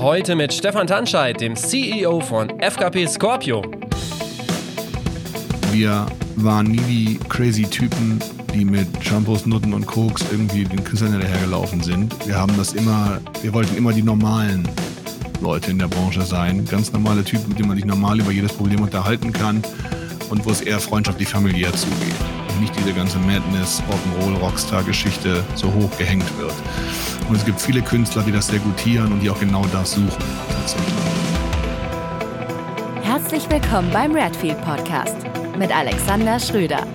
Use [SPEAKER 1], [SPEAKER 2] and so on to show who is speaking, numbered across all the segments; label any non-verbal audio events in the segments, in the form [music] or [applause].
[SPEAKER 1] Heute mit Stefan Tanscheid, dem CEO von FKP Scorpio.
[SPEAKER 2] Wir waren nie die crazy Typen, die mit Shampoos, Nutten und Koks irgendwie den Künstlern hinterhergelaufen sind. Wir haben das immer, wir wollten immer die normalen Leute in der Branche sein. Ganz normale Typen, mit denen man sich normal über jedes Problem unterhalten kann und wo es eher freundschaftlich familiär zugeht. Nicht diese ganze Madness, Rock'n'Roll, Rockstar-Geschichte so hoch gehängt wird. Und es gibt viele Künstler, die das sehr gutieren und die auch genau das suchen.
[SPEAKER 3] Herzlich willkommen beim Redfield Podcast mit Alexander Schröder.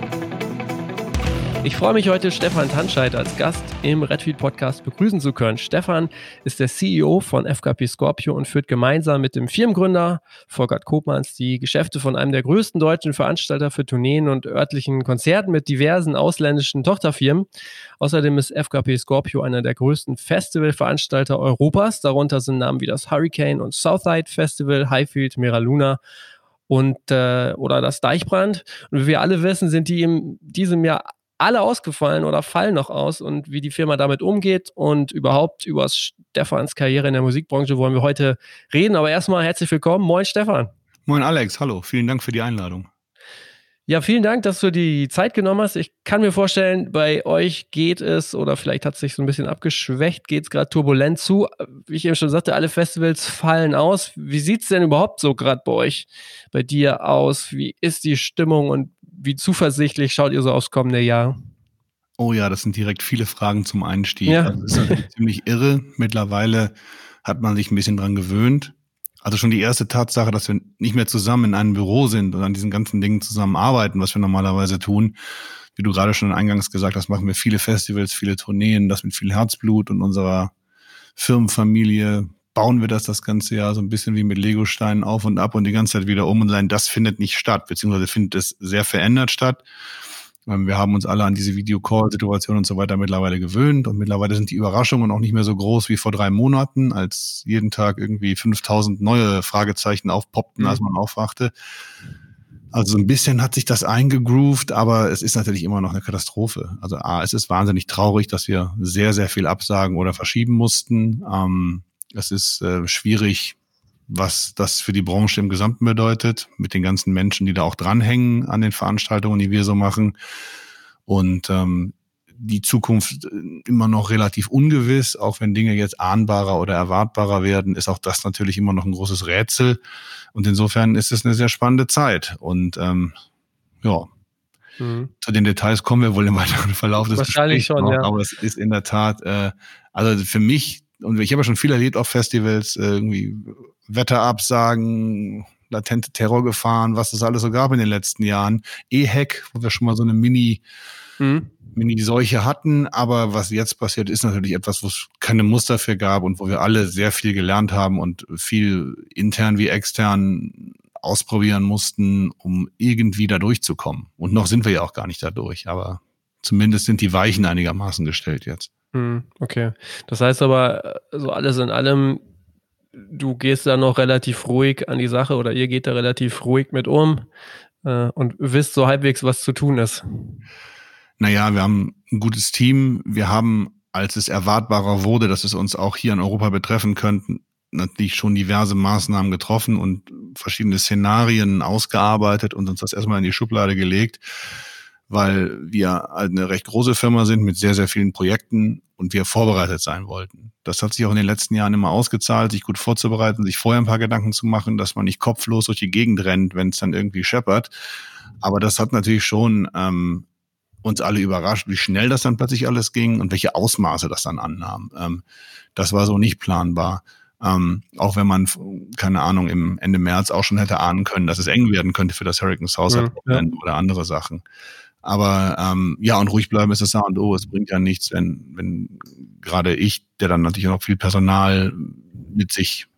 [SPEAKER 1] Ich freue mich heute, Stefan Tanscheid als Gast im Redfield Podcast begrüßen zu können. Stefan ist der CEO von FKP Scorpio und führt gemeinsam mit dem Firmengründer Volkert Kopmanns die Geschäfte von einem der größten deutschen Veranstalter für Tourneen und örtlichen Konzerten mit diversen ausländischen Tochterfirmen. Außerdem ist FKP Scorpio einer der größten Festivalveranstalter Europas. Darunter sind Namen wie das Hurricane und Southside Festival, Highfield, Mera Luna und äh, oder das Deichbrand. Und wie wir alle wissen, sind die in diesem Jahr alle ausgefallen oder fallen noch aus und wie die Firma damit umgeht und überhaupt über Stefans Karriere in der Musikbranche wollen wir heute reden. Aber erstmal herzlich willkommen. Moin Stefan.
[SPEAKER 2] Moin Alex, hallo. Vielen Dank für die Einladung.
[SPEAKER 1] Ja, vielen Dank, dass du die Zeit genommen hast. Ich kann mir vorstellen, bei euch geht es, oder vielleicht hat es sich so ein bisschen abgeschwächt, geht es gerade turbulent zu. Wie ich eben schon sagte, alle Festivals fallen aus. Wie sieht es denn überhaupt so gerade bei euch, bei dir aus? Wie ist die Stimmung und wie zuversichtlich schaut ihr so aufs kommende Jahr?
[SPEAKER 2] Oh ja, das sind direkt viele Fragen zum Einstieg. Ja. Also das ist ziemlich irre. Mittlerweile hat man sich ein bisschen dran gewöhnt. Also schon die erste Tatsache, dass wir nicht mehr zusammen in einem Büro sind und an diesen ganzen Dingen zusammenarbeiten, was wir normalerweise tun. Wie du gerade schon eingangs gesagt hast, machen wir viele Festivals, viele Tourneen, das mit viel Herzblut und unserer Firmenfamilie bauen wir das das ganze Jahr so ein bisschen wie mit Legosteinen auf und ab und die ganze Zeit wieder um und sein, das findet nicht statt, beziehungsweise findet es sehr verändert statt. Ähm, wir haben uns alle an diese Videocall-Situation und so weiter mittlerweile gewöhnt und mittlerweile sind die Überraschungen auch nicht mehr so groß wie vor drei Monaten, als jeden Tag irgendwie 5000 neue Fragezeichen aufpoppten, mhm. als man aufwachte. Also so ein bisschen hat sich das eingegroovt, aber es ist natürlich immer noch eine Katastrophe. Also A, es ist wahnsinnig traurig, dass wir sehr, sehr viel absagen oder verschieben mussten. Ähm, es ist äh, schwierig, was das für die Branche im Gesamten bedeutet, mit den ganzen Menschen, die da auch dranhängen an den Veranstaltungen, die wir so machen. Und ähm, die Zukunft äh, immer noch relativ ungewiss, auch wenn Dinge jetzt ahnbarer oder erwartbarer werden, ist auch das natürlich immer noch ein großes Rätsel. Und insofern ist es eine sehr spannende Zeit. Und ähm, ja, mhm. zu den Details kommen wir wohl im weiteren Verlauf des
[SPEAKER 1] Wahrscheinlich Gesprächs schon,
[SPEAKER 2] noch, ja. aber es ist in der Tat, äh, also für mich und ich habe ja schon viel erlebt auf Festivals, äh, irgendwie Wetterabsagen, latente Terrorgefahren, was es alles so gab in den letzten Jahren. E-Hack, wo wir schon mal so eine Mini, mhm. Mini-Seuche hatten. Aber was jetzt passiert, ist natürlich etwas, wo es keine Muster für gab und wo wir alle sehr viel gelernt haben und viel intern wie extern ausprobieren mussten, um irgendwie da durchzukommen. Und noch sind wir ja auch gar nicht da durch, aber zumindest sind die Weichen einigermaßen gestellt jetzt.
[SPEAKER 1] Hm, okay. Das heißt aber, so alles in allem, du gehst da noch relativ ruhig an die Sache oder ihr geht da relativ ruhig mit um äh, und wisst so halbwegs, was zu tun ist.
[SPEAKER 2] Naja, wir haben ein gutes Team. Wir haben, als es erwartbarer wurde, dass es uns auch hier in Europa betreffen könnte, natürlich schon diverse Maßnahmen getroffen und verschiedene Szenarien ausgearbeitet und uns das erstmal in die Schublade gelegt weil wir eine recht große Firma sind mit sehr, sehr vielen Projekten und wir vorbereitet sein wollten. Das hat sich auch in den letzten Jahren immer ausgezahlt, sich gut vorzubereiten, sich vorher ein paar Gedanken zu machen, dass man nicht kopflos durch die Gegend rennt, wenn es dann irgendwie scheppert. Aber das hat natürlich schon ähm, uns alle überrascht, wie schnell das dann plötzlich alles ging und welche Ausmaße das dann annahm. Ähm, das war so nicht planbar. Ähm, auch wenn man, keine Ahnung, im Ende März auch schon hätte ahnen können, dass es eng werden könnte für das Hurricane South ja, ja. oder andere Sachen. Aber ähm, ja, und ruhig bleiben ist das A und O. Es bringt ja nichts, wenn, wenn gerade ich, der dann natürlich noch viel Personal mit sich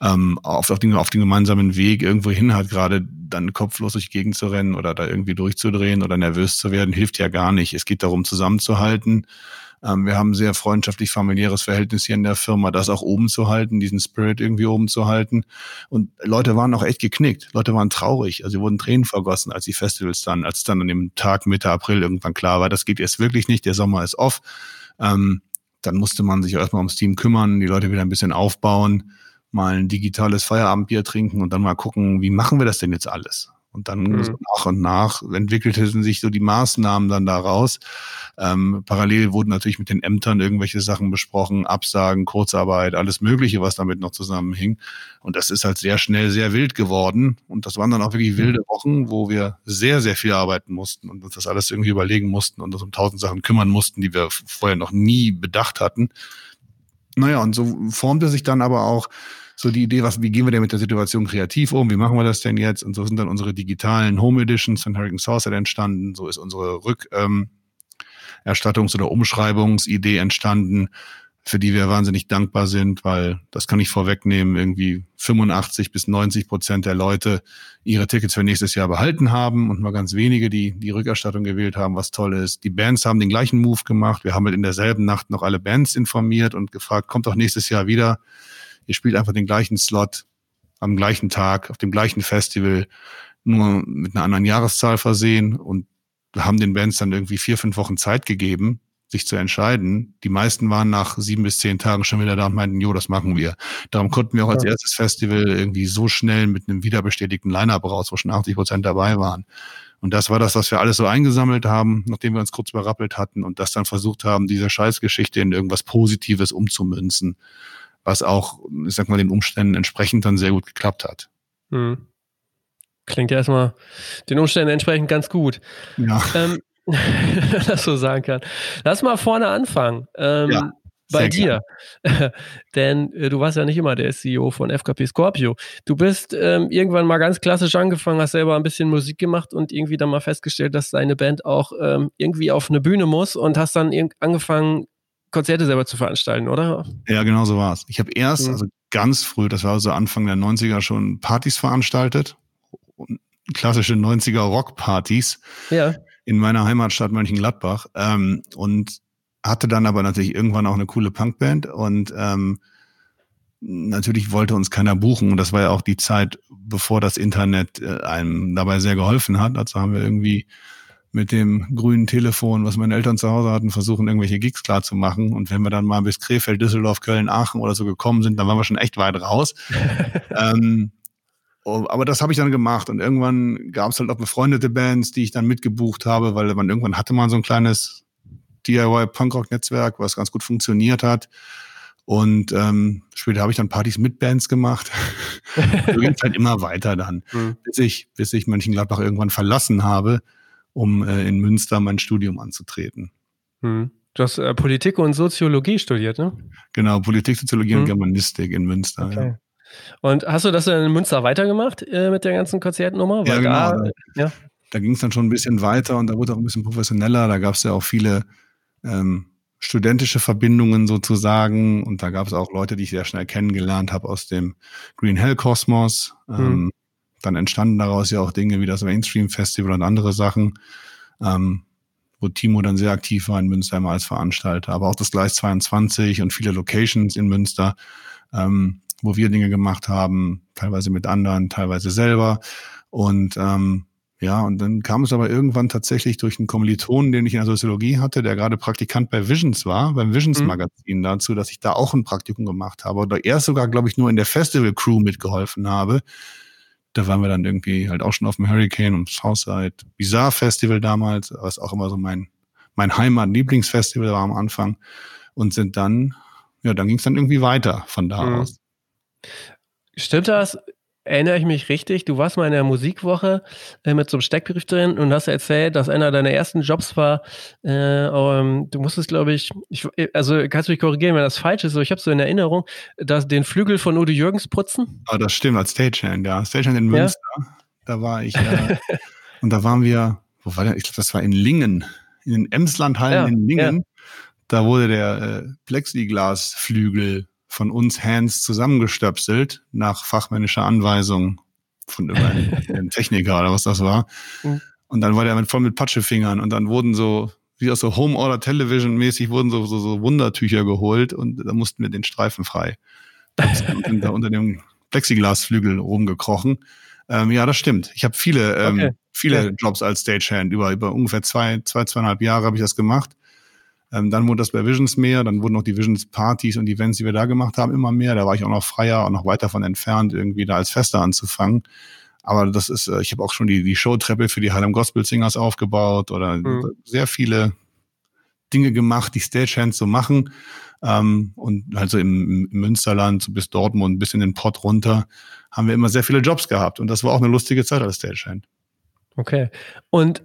[SPEAKER 2] ähm, auf, auf, den, auf den gemeinsamen Weg irgendwo hin hat, gerade dann kopflos durch die Gegend zu rennen oder da irgendwie durchzudrehen oder nervös zu werden, hilft ja gar nicht. Es geht darum, zusammenzuhalten wir haben sehr freundschaftlich familiäres Verhältnis hier in der Firma, das auch oben zu halten, diesen Spirit irgendwie oben zu halten. Und Leute waren auch echt geknickt. Leute waren traurig. Also sie wurden Tränen vergossen, als die Festivals dann, als dann an dem Tag Mitte April irgendwann klar war, das geht jetzt wirklich nicht, der Sommer ist off. Ähm, dann musste man sich erstmal ums Team kümmern, die Leute wieder ein bisschen aufbauen, mal ein digitales Feierabendbier trinken und dann mal gucken, wie machen wir das denn jetzt alles? Und dann mhm. so nach und nach entwickelten sich so die Maßnahmen dann daraus. Ähm, parallel wurden natürlich mit den Ämtern irgendwelche Sachen besprochen, Absagen, Kurzarbeit, alles Mögliche, was damit noch zusammenhing. Und das ist halt sehr schnell sehr wild geworden. Und das waren dann auch wirklich wilde Wochen, wo wir sehr, sehr viel arbeiten mussten und uns das alles irgendwie überlegen mussten und uns um tausend Sachen kümmern mussten, die wir vorher noch nie bedacht hatten. Naja, und so formte sich dann aber auch so die Idee, was, wie gehen wir denn mit der Situation kreativ um? Wie machen wir das denn jetzt? Und so sind dann unsere digitalen Home Editions von Hurricane Saucer entstanden. So ist unsere Rückerstattungs- ähm, oder Umschreibungsidee entstanden, für die wir wahnsinnig dankbar sind, weil das kann ich vorwegnehmen, irgendwie 85 bis 90 Prozent der Leute ihre Tickets für nächstes Jahr behalten haben und nur ganz wenige, die die Rückerstattung gewählt haben, was toll ist. Die Bands haben den gleichen Move gemacht. Wir haben halt in derselben Nacht noch alle Bands informiert und gefragt, kommt doch nächstes Jahr wieder. Ihr spielt einfach den gleichen Slot am gleichen Tag, auf dem gleichen Festival, nur mit einer anderen Jahreszahl versehen und haben den Bands dann irgendwie vier, fünf Wochen Zeit gegeben, sich zu entscheiden. Die meisten waren nach sieben bis zehn Tagen schon wieder da und meinten, jo, das machen wir. Darum konnten wir auch als erstes Festival irgendwie so schnell mit einem wiederbestätigten Line-Up raus, wo schon 80 Prozent dabei waren. Und das war das, was wir alles so eingesammelt haben, nachdem wir uns kurz überrappelt hatten und das dann versucht haben, diese Scheißgeschichte in irgendwas Positives umzumünzen was auch, ich sag mal, den Umständen entsprechend dann sehr gut geklappt hat.
[SPEAKER 1] Hm. Klingt ja erstmal den Umständen entsprechend ganz gut. Ja. Ähm, [laughs] das so sagen kann. Lass mal vorne anfangen. Ähm, ja, bei dir. [laughs] Denn äh, du warst ja nicht immer der CEO von FKP Scorpio. Du bist ähm, irgendwann mal ganz klassisch angefangen, hast selber ein bisschen Musik gemacht und irgendwie dann mal festgestellt, dass deine Band auch ähm, irgendwie auf eine Bühne muss und hast dann angefangen, Konzerte selber zu veranstalten, oder?
[SPEAKER 2] Ja, genau so war es. Ich habe erst, mhm. also ganz früh, das war so Anfang der 90er, schon Partys veranstaltet. Klassische 90er Rockpartys. Ja. In meiner Heimatstadt Mönchengladbach. Ähm, und hatte dann aber natürlich irgendwann auch eine coole Punkband und ähm, natürlich wollte uns keiner buchen. Und das war ja auch die Zeit, bevor das Internet äh, einem dabei sehr geholfen hat. Also haben wir irgendwie mit dem grünen Telefon, was meine Eltern zu Hause hatten, versuchen, irgendwelche Gigs klar zu machen. Und wenn wir dann mal bis Krefeld, Düsseldorf, Köln, Aachen oder so gekommen sind, dann waren wir schon echt weit raus. [laughs] ähm, oh, aber das habe ich dann gemacht. Und irgendwann gab es halt auch befreundete Bands, die ich dann mitgebucht habe, weil man irgendwann hatte man so ein kleines DIY-Punkrock-Netzwerk, was ganz gut funktioniert hat. Und ähm, später habe ich dann Partys mit Bands gemacht. [laughs] so ging es halt immer weiter dann, mhm. bis ich, bis ich Mönchengladbach irgendwann verlassen habe um äh, in Münster mein Studium anzutreten.
[SPEAKER 1] Hm. Du hast äh, Politik und Soziologie studiert, ne?
[SPEAKER 2] Genau, Politik, Soziologie hm. und Germanistik in Münster. Okay. Ja.
[SPEAKER 1] Und hast du das in Münster weitergemacht äh, mit der ganzen Konzertnummer?
[SPEAKER 2] ja, genau. Da, ja. da ging es dann schon ein bisschen weiter und da wurde auch ein bisschen professioneller. Da gab es ja auch viele ähm, studentische Verbindungen sozusagen und da gab es auch Leute, die ich sehr schnell kennengelernt habe aus dem Green Hell Kosmos. Hm. Dann entstanden daraus ja auch Dinge wie das Mainstream Festival und andere Sachen, ähm, wo Timo dann sehr aktiv war in Münster immer als Veranstalter, aber auch das Gleis 22 und viele Locations in Münster, ähm, wo wir Dinge gemacht haben, teilweise mit anderen, teilweise selber. Und ähm, ja, und dann kam es aber irgendwann tatsächlich durch einen Kommilitonen, den ich in der Soziologie hatte, der gerade Praktikant bei Visions war, beim Visions mhm. Magazin dazu, dass ich da auch ein Praktikum gemacht habe oder erst sogar, glaube ich, nur in der Festival Crew mitgeholfen habe da waren wir dann irgendwie halt auch schon auf dem Hurricane und Southside Bizarre Festival damals, was auch immer so mein, mein Heimat-Lieblingsfestival war am Anfang. Und sind dann, ja, dann ging es dann irgendwie weiter von da mhm. aus.
[SPEAKER 1] Stimmt das? Erinnere ich mich richtig, du warst mal in der Musikwoche äh, mit so einem Steckbrief drin und hast erzählt, dass einer deiner ersten Jobs war, äh, um, du musstest, glaube ich, ich, also kannst du mich korrigieren, wenn das falsch ist, aber ich habe so in Erinnerung, dass den Flügel von Udo Jürgens putzen.
[SPEAKER 2] Ah, das stimmt, als Stagehand, ja. Stagehand in Münster, ja? da war ich, äh, [laughs] und da waren wir, wo war der? Ich glaube, das war in Lingen, in den Emslandhallen ja, in Lingen. Ja. Da wurde der äh, Plexiglasflügel von uns Hands zusammengestöpselt nach fachmännischer Anweisung von [laughs] einem Techniker oder was das war. Mhm. Und dann war der mit, voll mit Patschefingern und dann wurden so, wie aus so Home Order Television mäßig wurden so, so, so Wundertücher geholt und da mussten wir den Streifen frei. und da [laughs] unter dem Plexiglasflügel rumgekrochen. Ähm, ja, das stimmt. Ich habe viele, ähm, okay. viele. Jobs als Stagehand. Über, über ungefähr zwei, zwei, zweieinhalb Jahre habe ich das gemacht. Ähm, dann wurde das bei Visions mehr, dann wurden auch die Visions-Partys und Events, die wir da gemacht haben, immer mehr. Da war ich auch noch freier und noch weiter von entfernt, irgendwie da als Fester anzufangen. Aber das ist, äh, ich habe auch schon die, die Showtreppe für die Harlem Gospel Singers aufgebaut oder mhm. sehr viele Dinge gemacht, die Stagehands so machen. Ähm, und halt so im, im Münsterland, so bis Dortmund, bis in den Pott runter, haben wir immer sehr viele Jobs gehabt. Und das war auch eine lustige Zeit als Stagehand.
[SPEAKER 1] Okay. Und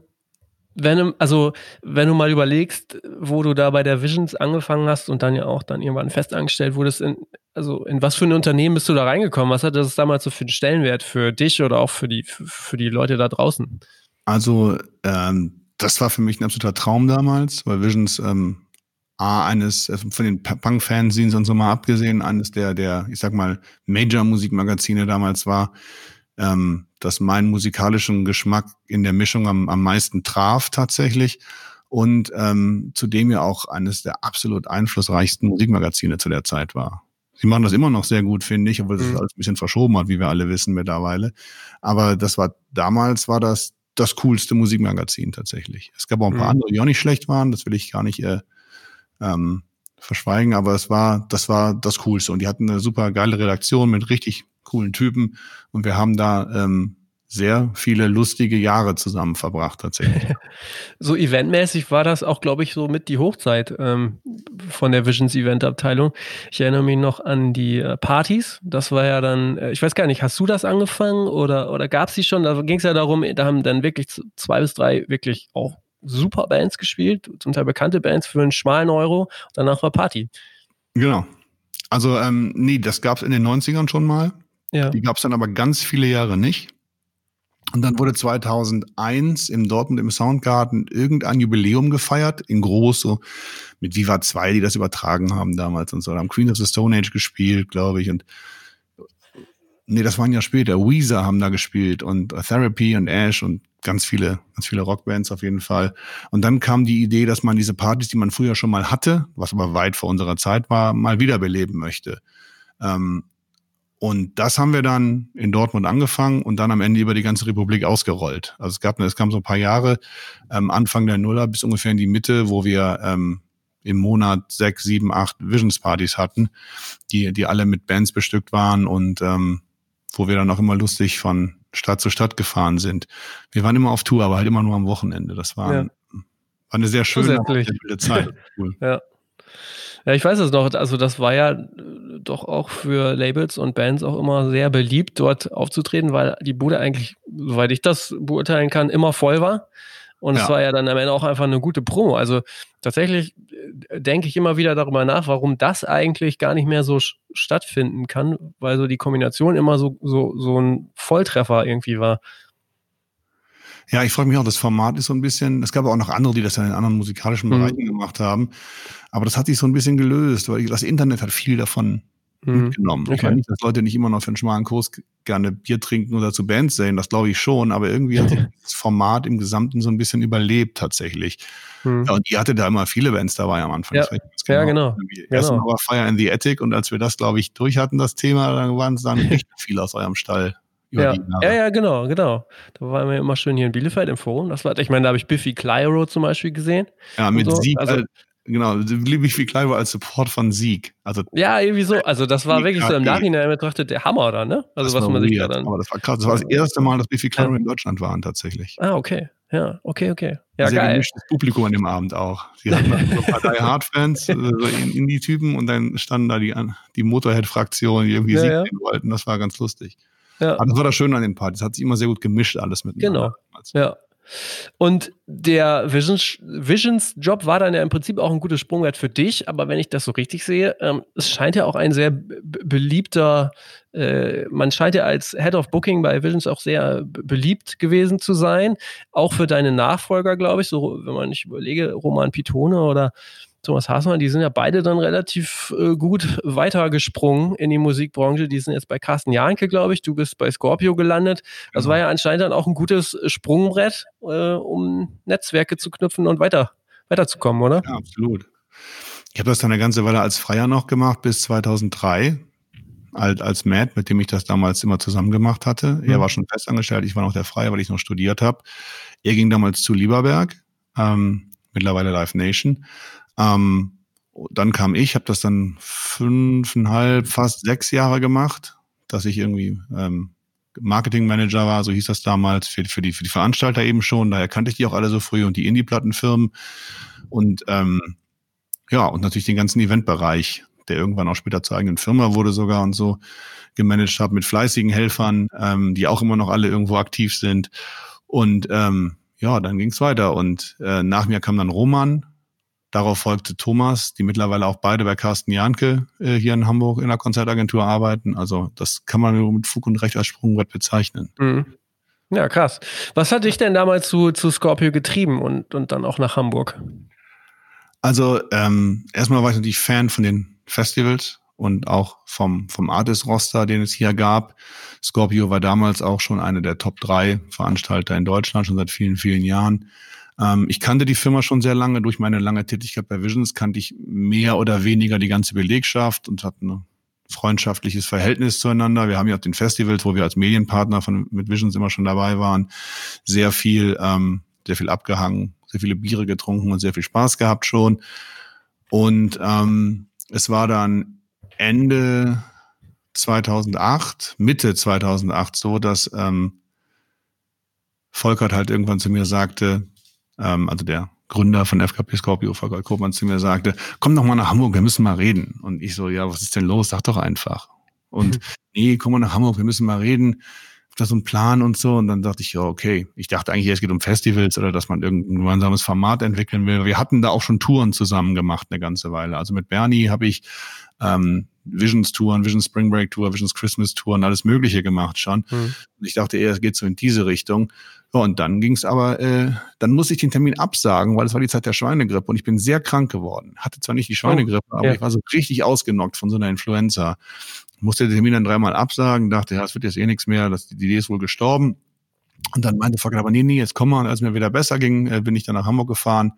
[SPEAKER 1] wenn also wenn du mal überlegst, wo du da bei der Visions angefangen hast und dann ja auch dann irgendwann festangestellt wurdest, in, also in was für ein Unternehmen bist du da reingekommen? Was hat das damals so für einen Stellenwert für dich oder auch für die, für die Leute da draußen?
[SPEAKER 2] Also ähm, das war für mich ein absoluter Traum damals, weil Visions ähm, A, eines äh, von den Punk-Fanzines und so mal abgesehen, eines der, der, ich sag mal, Major-Musikmagazine damals war, ähm, das meinen musikalischen Geschmack in der Mischung am, am meisten traf tatsächlich und ähm, zudem ja auch eines der absolut einflussreichsten Musikmagazine zu der Zeit war. Sie machen das immer noch sehr gut, finde ich, obwohl es mhm. alles ein bisschen verschoben hat, wie wir alle wissen mittlerweile. Aber das war damals war das das coolste Musikmagazin tatsächlich. Es gab auch ein paar mhm. andere, die auch nicht schlecht waren. Das will ich gar nicht äh, ähm, verschweigen, aber es war das war das coolste und die hatten eine super geile Redaktion mit richtig coolen Typen und wir haben da ähm, sehr viele lustige Jahre zusammen verbracht tatsächlich. [laughs]
[SPEAKER 1] so eventmäßig war das auch, glaube ich, so mit die Hochzeit ähm, von der Visions Event Abteilung. Ich erinnere mich noch an die äh, Partys. Das war ja dann, äh, ich weiß gar nicht, hast du das angefangen oder, oder gab es die schon? Da ging es ja darum, da haben dann wirklich zwei bis drei wirklich auch super Bands gespielt, zum Teil bekannte Bands für einen schmalen Euro. Danach war Party.
[SPEAKER 2] Genau. Also, ähm, nee, das gab es in den 90ern schon mal. Ja. Die gab es dann aber ganz viele Jahre nicht. Und dann wurde 2001 im Dortmund im Soundgarten irgendein Jubiläum gefeiert, in groß, so mit Viva 2, die das übertragen haben damals und so. Da haben Queen of the Stone Age gespielt, glaube ich. Und nee, das waren ja später. Weezer haben da gespielt und Therapy und Ash und ganz viele, ganz viele Rockbands auf jeden Fall. Und dann kam die Idee, dass man diese Partys, die man früher schon mal hatte, was aber weit vor unserer Zeit war, mal wiederbeleben möchte. Ähm, und das haben wir dann in Dortmund angefangen und dann am Ende über die ganze Republik ausgerollt. Also es gab, es kam so ein paar Jahre, ähm, Anfang der Nuller bis ungefähr in die Mitte, wo wir ähm, im Monat sechs, sieben, acht Visions-Partys hatten, die, die alle mit Bands bestückt waren und ähm, wo wir dann auch immer lustig von Stadt zu Stadt gefahren sind. Wir waren immer auf Tour, aber halt immer nur am Wochenende. Das war, ja. war eine sehr schöne Zeit. [laughs]
[SPEAKER 1] Cool. ja. Ja, ich weiß es noch. Also das war ja äh, doch auch für Labels und Bands auch immer sehr beliebt, dort aufzutreten, weil die Bude eigentlich, soweit ich das beurteilen kann, immer voll war. Und ja. es war ja dann am Ende auch einfach eine gute Promo. Also tatsächlich äh, denke ich immer wieder darüber nach, warum das eigentlich gar nicht mehr so stattfinden kann, weil so die Kombination immer so, so, so ein Volltreffer irgendwie war.
[SPEAKER 2] Ja, ich freue mich auch. Das Format ist so ein bisschen, es gab auch noch andere, die das ja in anderen musikalischen mhm. Bereichen gemacht haben. Aber das hat sich so ein bisschen gelöst, weil das Internet hat viel davon mhm. mitgenommen. Okay. Ich meine nicht, dass Leute nicht immer noch für einen schmalen Kurs gerne Bier trinken oder zu Bands sehen, das glaube ich schon, aber irgendwie hat [laughs] das Format im Gesamten so ein bisschen überlebt tatsächlich. Mhm. Ja, und ihr hatte da immer viele Bands dabei am Anfang.
[SPEAKER 1] Ja, genau. ja genau.
[SPEAKER 2] Erst genau. war Fire in the Attic und als wir das, glaube ich, durch hatten, das Thema, dann waren es dann [laughs] echt viele aus eurem Stall
[SPEAKER 1] ja. ja, ja, genau, genau. Da waren wir immer schön hier in Bielefeld im Forum. Das war, ich meine, da habe ich Biffy Clyro zum Beispiel gesehen.
[SPEAKER 2] Ja, mit so. Sieg, also, genau, Biffy Clyro als Support von Sieg. Also,
[SPEAKER 1] ja, irgendwie so. Also das war wirklich so im Nachhinein betrachtet der Hammer da, ne? Also was man sich da dann.
[SPEAKER 2] Aber das war krass. Das war das erste Mal, dass Biffy Clyro ja. in Deutschland waren tatsächlich.
[SPEAKER 1] Ah, okay. Ja, okay, okay. Ja,
[SPEAKER 2] Sehr geil. gemischtes Publikum an dem Abend auch. Sie hatten so ein paar [laughs] Die Hard-Fans, so Indie-Typen und dann standen da die, die Motorhead-Fraktion, die irgendwie ja, Sieg ja. wollten. Das war ganz lustig. Ja. Aber das war das Schöne an den Partys. Hat sich immer sehr gut gemischt, alles miteinander.
[SPEAKER 1] Genau. Ja. Und der Visions, Visions Job war dann ja im Prinzip auch ein gutes Sprungwert für dich, aber wenn ich das so richtig sehe, ähm, es scheint ja auch ein sehr beliebter, äh, man scheint ja als Head of Booking bei Visions auch sehr beliebt gewesen zu sein, auch für deine Nachfolger, glaube ich, so wenn man nicht überlege, Roman Pitone oder Thomas Haßmann, die sind ja beide dann relativ äh, gut weitergesprungen in die Musikbranche. Die sind jetzt bei Carsten Janke, glaube ich. Du bist bei Scorpio gelandet. Das genau. war ja anscheinend dann auch ein gutes Sprungbrett, äh, um Netzwerke zu knüpfen und weiter weiterzukommen, oder?
[SPEAKER 2] Ja, absolut. Ich habe das dann eine ganze Weile als Freier noch gemacht, bis 2003, als, als Matt, mit dem ich das damals immer zusammen gemacht hatte. Mhm. Er war schon festangestellt, ich war noch der Freier, weil ich noch studiert habe. Er ging damals zu Lieberberg, ähm, mittlerweile Live Nation. Ähm, dann kam ich, habe das dann fünfeinhalb, fast sechs Jahre gemacht, dass ich irgendwie ähm, Marketingmanager war, so hieß das damals, für, für, die, für die Veranstalter eben schon. Daher kannte ich die auch alle so früh und die Indie-Plattenfirmen. Und ähm, ja, und natürlich den ganzen Eventbereich, der irgendwann auch später zur eigenen Firma wurde sogar und so gemanagt habe mit fleißigen Helfern, ähm, die auch immer noch alle irgendwo aktiv sind. Und ähm, ja, dann ging es weiter. Und äh, nach mir kam dann Roman, Darauf folgte Thomas, die mittlerweile auch beide bei Carsten Janke äh, hier in Hamburg in der Konzertagentur arbeiten. Also das kann man mit Fug und Recht als Sprungbrett bezeichnen. Mhm.
[SPEAKER 1] Ja, krass. Was hat dich denn damals zu, zu Scorpio getrieben und, und dann auch nach Hamburg?
[SPEAKER 2] Also ähm, erstmal war ich natürlich Fan von den Festivals und auch vom, vom Artist-Roster, den es hier gab. Scorpio war damals auch schon eine der Top 3 Veranstalter in Deutschland, schon seit vielen, vielen Jahren. Ähm, ich kannte die Firma schon sehr lange. Durch meine lange Tätigkeit bei Visions kannte ich mehr oder weniger die ganze Belegschaft und hatten ein freundschaftliches Verhältnis zueinander. Wir haben ja auf den Festivals, wo wir als Medienpartner von, mit Visions immer schon dabei waren, sehr viel, ähm, sehr viel abgehangen, sehr viele Biere getrunken und sehr viel Spaß gehabt schon. Und ähm, es war dann Ende 2008, Mitte 2008 so, dass ähm, Volkert halt irgendwann zu mir sagte, ähm, also der Gründer von FKP Scorpio, Volker Koopmann, zu mir sagte, komm doch mal nach Hamburg, wir müssen mal reden. Und ich so, ja, was ist denn los? Sag doch einfach. Und [laughs] nee, komm mal nach Hamburg, wir müssen mal reden. Da so ein Plan und so. Und dann dachte ich, ja, okay. Ich dachte eigentlich, es geht um Festivals oder dass man irgendein gemeinsames Format entwickeln will. Wir hatten da auch schon Touren zusammen gemacht eine ganze Weile. Also mit Bernie habe ich ähm, Visions Touren, Visions Spring Break Tour, Visions Christmas Touren, alles Mögliche gemacht schon. Mhm. Und ich dachte eher, es geht so in diese Richtung. Ja, und dann ging es aber, äh, dann musste ich den Termin absagen, weil es war die Zeit der Schweinegrippe und ich bin sehr krank geworden. Hatte zwar nicht die Schweinegrippe, oh, aber ja. ich war so richtig ausgenockt von so einer Influenza. Musste den Termin dann dreimal absagen, dachte, ja, es wird jetzt eh nichts mehr, das, die Idee ist wohl gestorben. Und dann meinte Volker aber, nee, nee, jetzt komm mal. Und als mir wieder besser ging, äh, bin ich dann nach Hamburg gefahren.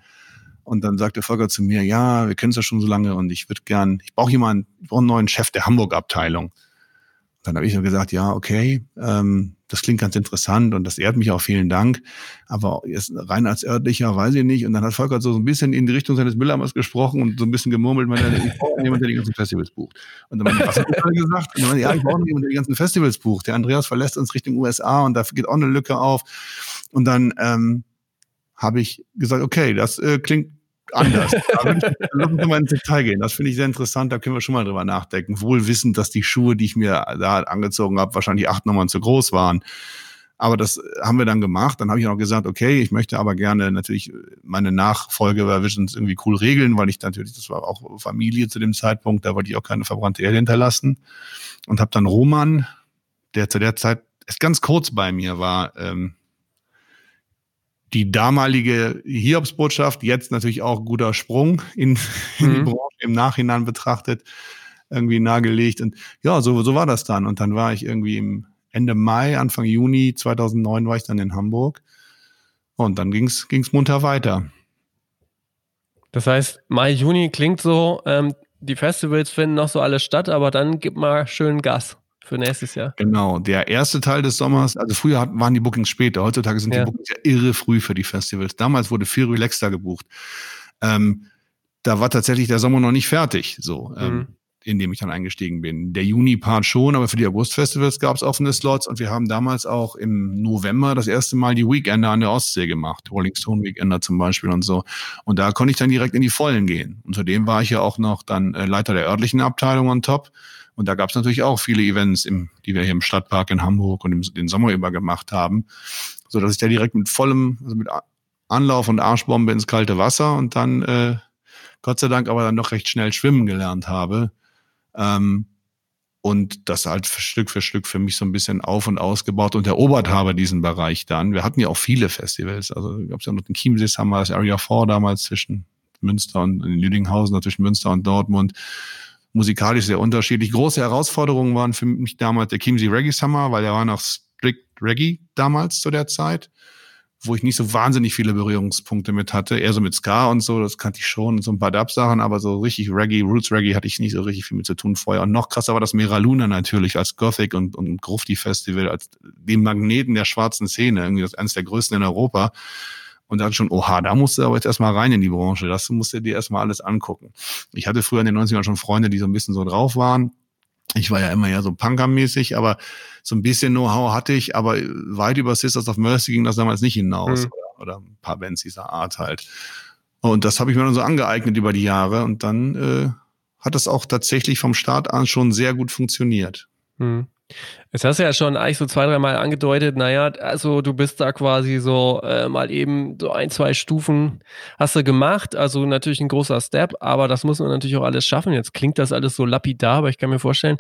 [SPEAKER 2] Und dann sagte Volker zu mir, ja, wir kennen es ja schon so lange und ich würde gern, ich brauche jemanden, ich brauche einen neuen Chef der Hamburg-Abteilung. Dann habe ich so gesagt, ja, okay, ähm, das klingt ganz interessant und das ehrt mich auch, vielen Dank. Aber jetzt rein als örtlicher weiß ich nicht. Und dann hat Volker so ein bisschen in die Richtung seines Mülleimers gesprochen und so ein bisschen gemurmelt, man, jemanden, der die ganzen Festivals bucht. Und dann meinte was hat er gesagt? Und dann ja, ich brauche jemanden, der die ganzen Festivals bucht. Der Andreas verlässt uns Richtung USA und da geht auch eine Lücke auf. Und dann ähm, habe ich gesagt, okay, das äh, klingt anders. Lass uns mal ins Detail gehen. Das finde ich sehr interessant. Da können wir schon mal drüber nachdenken. Wohl wissend, dass die Schuhe, die ich mir da angezogen habe, wahrscheinlich acht Nummern zu groß waren. Aber das haben wir dann gemacht. Dann habe ich auch gesagt, okay, ich möchte aber gerne natürlich meine Nachfolge bei Visions irgendwie cool regeln, weil ich natürlich, das war auch Familie zu dem Zeitpunkt, da wollte ich auch keine verbrannte Erde hinterlassen. Und habe dann Roman, der zu der Zeit erst ganz kurz bei mir war, ähm, die damalige Hiobsbotschaft, jetzt natürlich auch guter Sprung in, in die mhm. Branche im Nachhinein betrachtet, irgendwie nahegelegt. Und ja, so, so war das dann. Und dann war ich irgendwie im Ende Mai, Anfang Juni 2009 war ich dann in Hamburg. Und dann ging's ging's munter weiter.
[SPEAKER 1] Das heißt, Mai, Juni klingt so, ähm, die Festivals finden noch so alles statt, aber dann gib mal schön Gas für nächstes Jahr.
[SPEAKER 2] Genau, der erste Teil des Sommers, also früher waren die Bookings später, heutzutage sind ja. die Bookings ja irre früh für die Festivals. Damals wurde viel relaxter gebucht. Ähm, da war tatsächlich der Sommer noch nicht fertig, so, ähm, mhm. in dem ich dann eingestiegen bin. Der Juni-Part schon, aber für die August-Festivals gab es offene Slots und wir haben damals auch im November das erste Mal die Weekender an der Ostsee gemacht, Rolling Stone Weekender zum Beispiel und so. Und da konnte ich dann direkt in die Vollen gehen. Und zudem war ich ja auch noch dann äh, Leiter der örtlichen Abteilung on top. Und da gab es natürlich auch viele Events, im, die wir hier im Stadtpark in Hamburg und im, den Sommer über gemacht haben, so dass ich da direkt mit vollem, also mit Anlauf und Arschbombe ins kalte Wasser und dann äh, Gott sei Dank aber dann noch recht schnell schwimmen gelernt habe. Ähm, und das halt Stück für Stück für mich so ein bisschen auf und ausgebaut und erobert habe, diesen Bereich dann. Wir hatten ja auch viele Festivals, also gab es ja noch den Chiemsee haben wir das Area 4 damals zwischen Münster und in Lüdinghausen, zwischen Münster und Dortmund musikalisch sehr unterschiedlich. Große Herausforderungen waren für mich damals der Kimsey Reggae Summer, weil er war noch strict Reggae damals zu der Zeit. wo ich nicht so wahnsinnig viele Berührungspunkte mit hatte. Eher so mit Ska und so, das kannte ich schon, so ein paar Dub-Sachen, aber so richtig Reggae, Roots Reggae hatte ich nicht so richtig viel mit zu tun vorher. Und noch krasser war das Mera Luna natürlich als Gothic und, und Grufti Festival, als die Magneten der schwarzen Szene, irgendwie das eines der größten in Europa. Und dann schon, oha, da musst du aber jetzt erstmal rein in die Branche. Das musst du dir erstmal alles angucken. Ich hatte früher in den 90ern schon Freunde, die so ein bisschen so drauf waren ich war ja immer ja so punkermäßig, aber so ein bisschen Know-how hatte ich, aber weit über Sisters of Mercy ging das damals nicht hinaus. Mhm. Oder, oder, ein paar Bands dieser Art halt. Und das habe ich mir dann so angeeignet über die Jahre und dann äh, hat das auch tatsächlich vom Start an schon sehr gut funktioniert.
[SPEAKER 1] Mhm. Jetzt hast du ja schon eigentlich so zwei, dreimal angedeutet, naja, also du bist da quasi so äh, mal eben so ein, zwei Stufen hast du gemacht, also natürlich ein großer Step, aber das muss man natürlich auch alles schaffen. Jetzt klingt das alles so lapidar, aber ich kann mir vorstellen,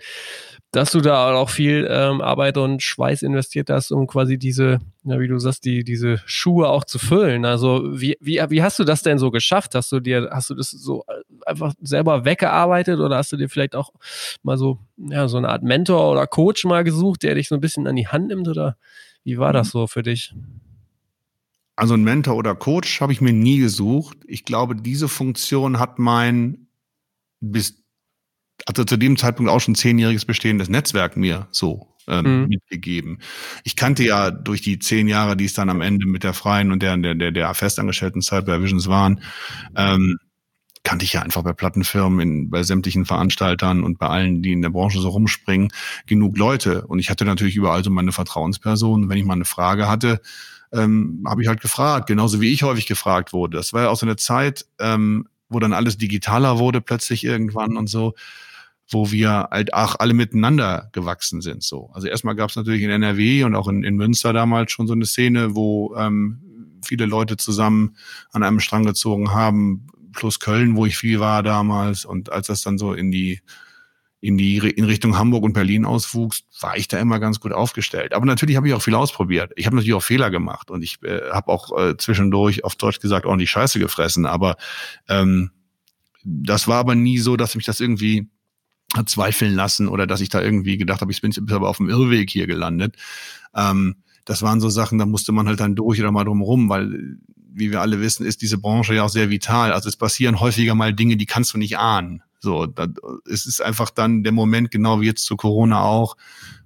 [SPEAKER 1] dass du da auch viel ähm, Arbeit und Schweiß investiert hast, um quasi diese, ja, wie du sagst, die, diese Schuhe auch zu füllen. Also wie, wie, wie hast du das denn so geschafft? Hast du dir, hast du das so einfach selber weggearbeitet oder hast du dir vielleicht auch mal so, ja, so eine Art Mentor oder Coach mal gesucht, der dich so ein bisschen an die Hand nimmt oder wie war das mhm. so für dich?
[SPEAKER 2] Also ein Mentor oder Coach habe ich mir nie gesucht. Ich glaube, diese Funktion hat mein bis also zu dem Zeitpunkt auch schon zehnjähriges bestehendes Netzwerk mir so ähm, mhm. mitgegeben. Ich kannte ja durch die zehn Jahre, die es dann am Ende mit der freien und der der der, der festangestellten Zeit bei Visions waren, ähm, kannte ich ja einfach bei Plattenfirmen, in, bei sämtlichen Veranstaltern und bei allen, die in der Branche so rumspringen, genug Leute. Und ich hatte natürlich überall so meine Vertrauenspersonen. Wenn ich mal eine Frage hatte, ähm, habe ich halt gefragt, genauso wie ich häufig gefragt wurde. Das war ja auch so eine Zeit, ähm, wo dann alles digitaler wurde plötzlich irgendwann und so wo wir halt auch alle miteinander gewachsen sind. So. Also erstmal gab es natürlich in NRW und auch in, in Münster damals schon so eine Szene, wo ähm, viele Leute zusammen an einem Strang gezogen haben, plus Köln, wo ich viel war damals. Und als das dann so in die in die in Richtung Hamburg und Berlin auswuchs, war ich da immer ganz gut aufgestellt. Aber natürlich habe ich auch viel ausprobiert. Ich habe natürlich auch Fehler gemacht und ich äh, habe auch äh, zwischendurch auf Deutsch gesagt ordentlich Scheiße gefressen. Aber ähm, das war aber nie so, dass mich das irgendwie hat zweifeln lassen oder dass ich da irgendwie gedacht habe, ich bin jetzt aber auf dem Irrweg hier gelandet. Ähm, das waren so Sachen, da musste man halt dann durch oder mal drum rum, weil, wie wir alle wissen, ist diese Branche ja auch sehr vital. Also es passieren häufiger mal Dinge, die kannst du nicht ahnen. So, da, es ist einfach dann der Moment, genau wie jetzt zu Corona auch,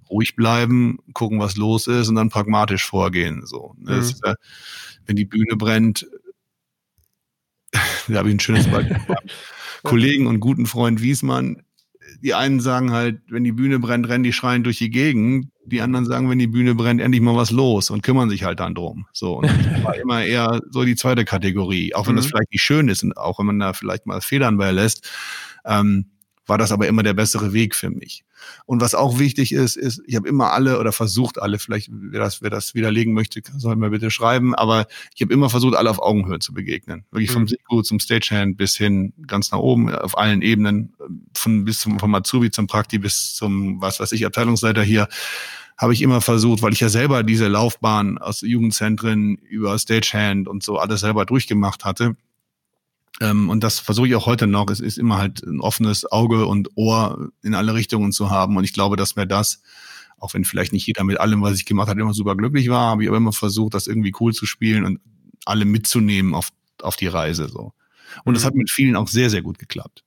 [SPEAKER 2] ruhig bleiben, gucken, was los ist und dann pragmatisch vorgehen. So, mhm. das, äh, wenn die Bühne brennt, [laughs] da habe ich ein schönes Beispiel. [laughs] Kollegen und guten Freund Wiesmann, die einen sagen halt, wenn die Bühne brennt, rennen die schreien durch die Gegend. Die anderen sagen, wenn die Bühne brennt, endlich mal was los und kümmern sich halt dann drum. So, und das [laughs] war immer eher so die zweite Kategorie. Auch wenn mhm. das vielleicht nicht schön ist und auch wenn man da vielleicht mal Federn bei lässt. Ähm, war das aber immer der bessere Weg für mich. Und was auch wichtig ist, ist, ich habe immer alle oder versucht alle, vielleicht wer das, wer das widerlegen möchte, soll mir bitte schreiben, aber ich habe immer versucht, alle auf Augenhöhe zu begegnen. Wirklich vom mhm. Siku zum Stagehand bis hin ganz nach oben, auf allen Ebenen, von bis zum vom Azubi zum Prakti bis zum, was weiß ich, Abteilungsleiter hier habe ich immer versucht, weil ich ja selber diese Laufbahn aus Jugendzentren über Stagehand und so alles selber durchgemacht hatte, ähm, und das versuche ich auch heute noch. Es ist immer halt ein offenes Auge und Ohr in alle Richtungen zu haben. Und ich glaube, dass mir das, auch wenn vielleicht nicht jeder mit allem, was ich gemacht habe, immer super glücklich war, habe ich aber immer versucht, das irgendwie cool zu spielen und alle mitzunehmen auf, auf die Reise. So. Und das mhm. hat mit vielen auch sehr, sehr gut geklappt.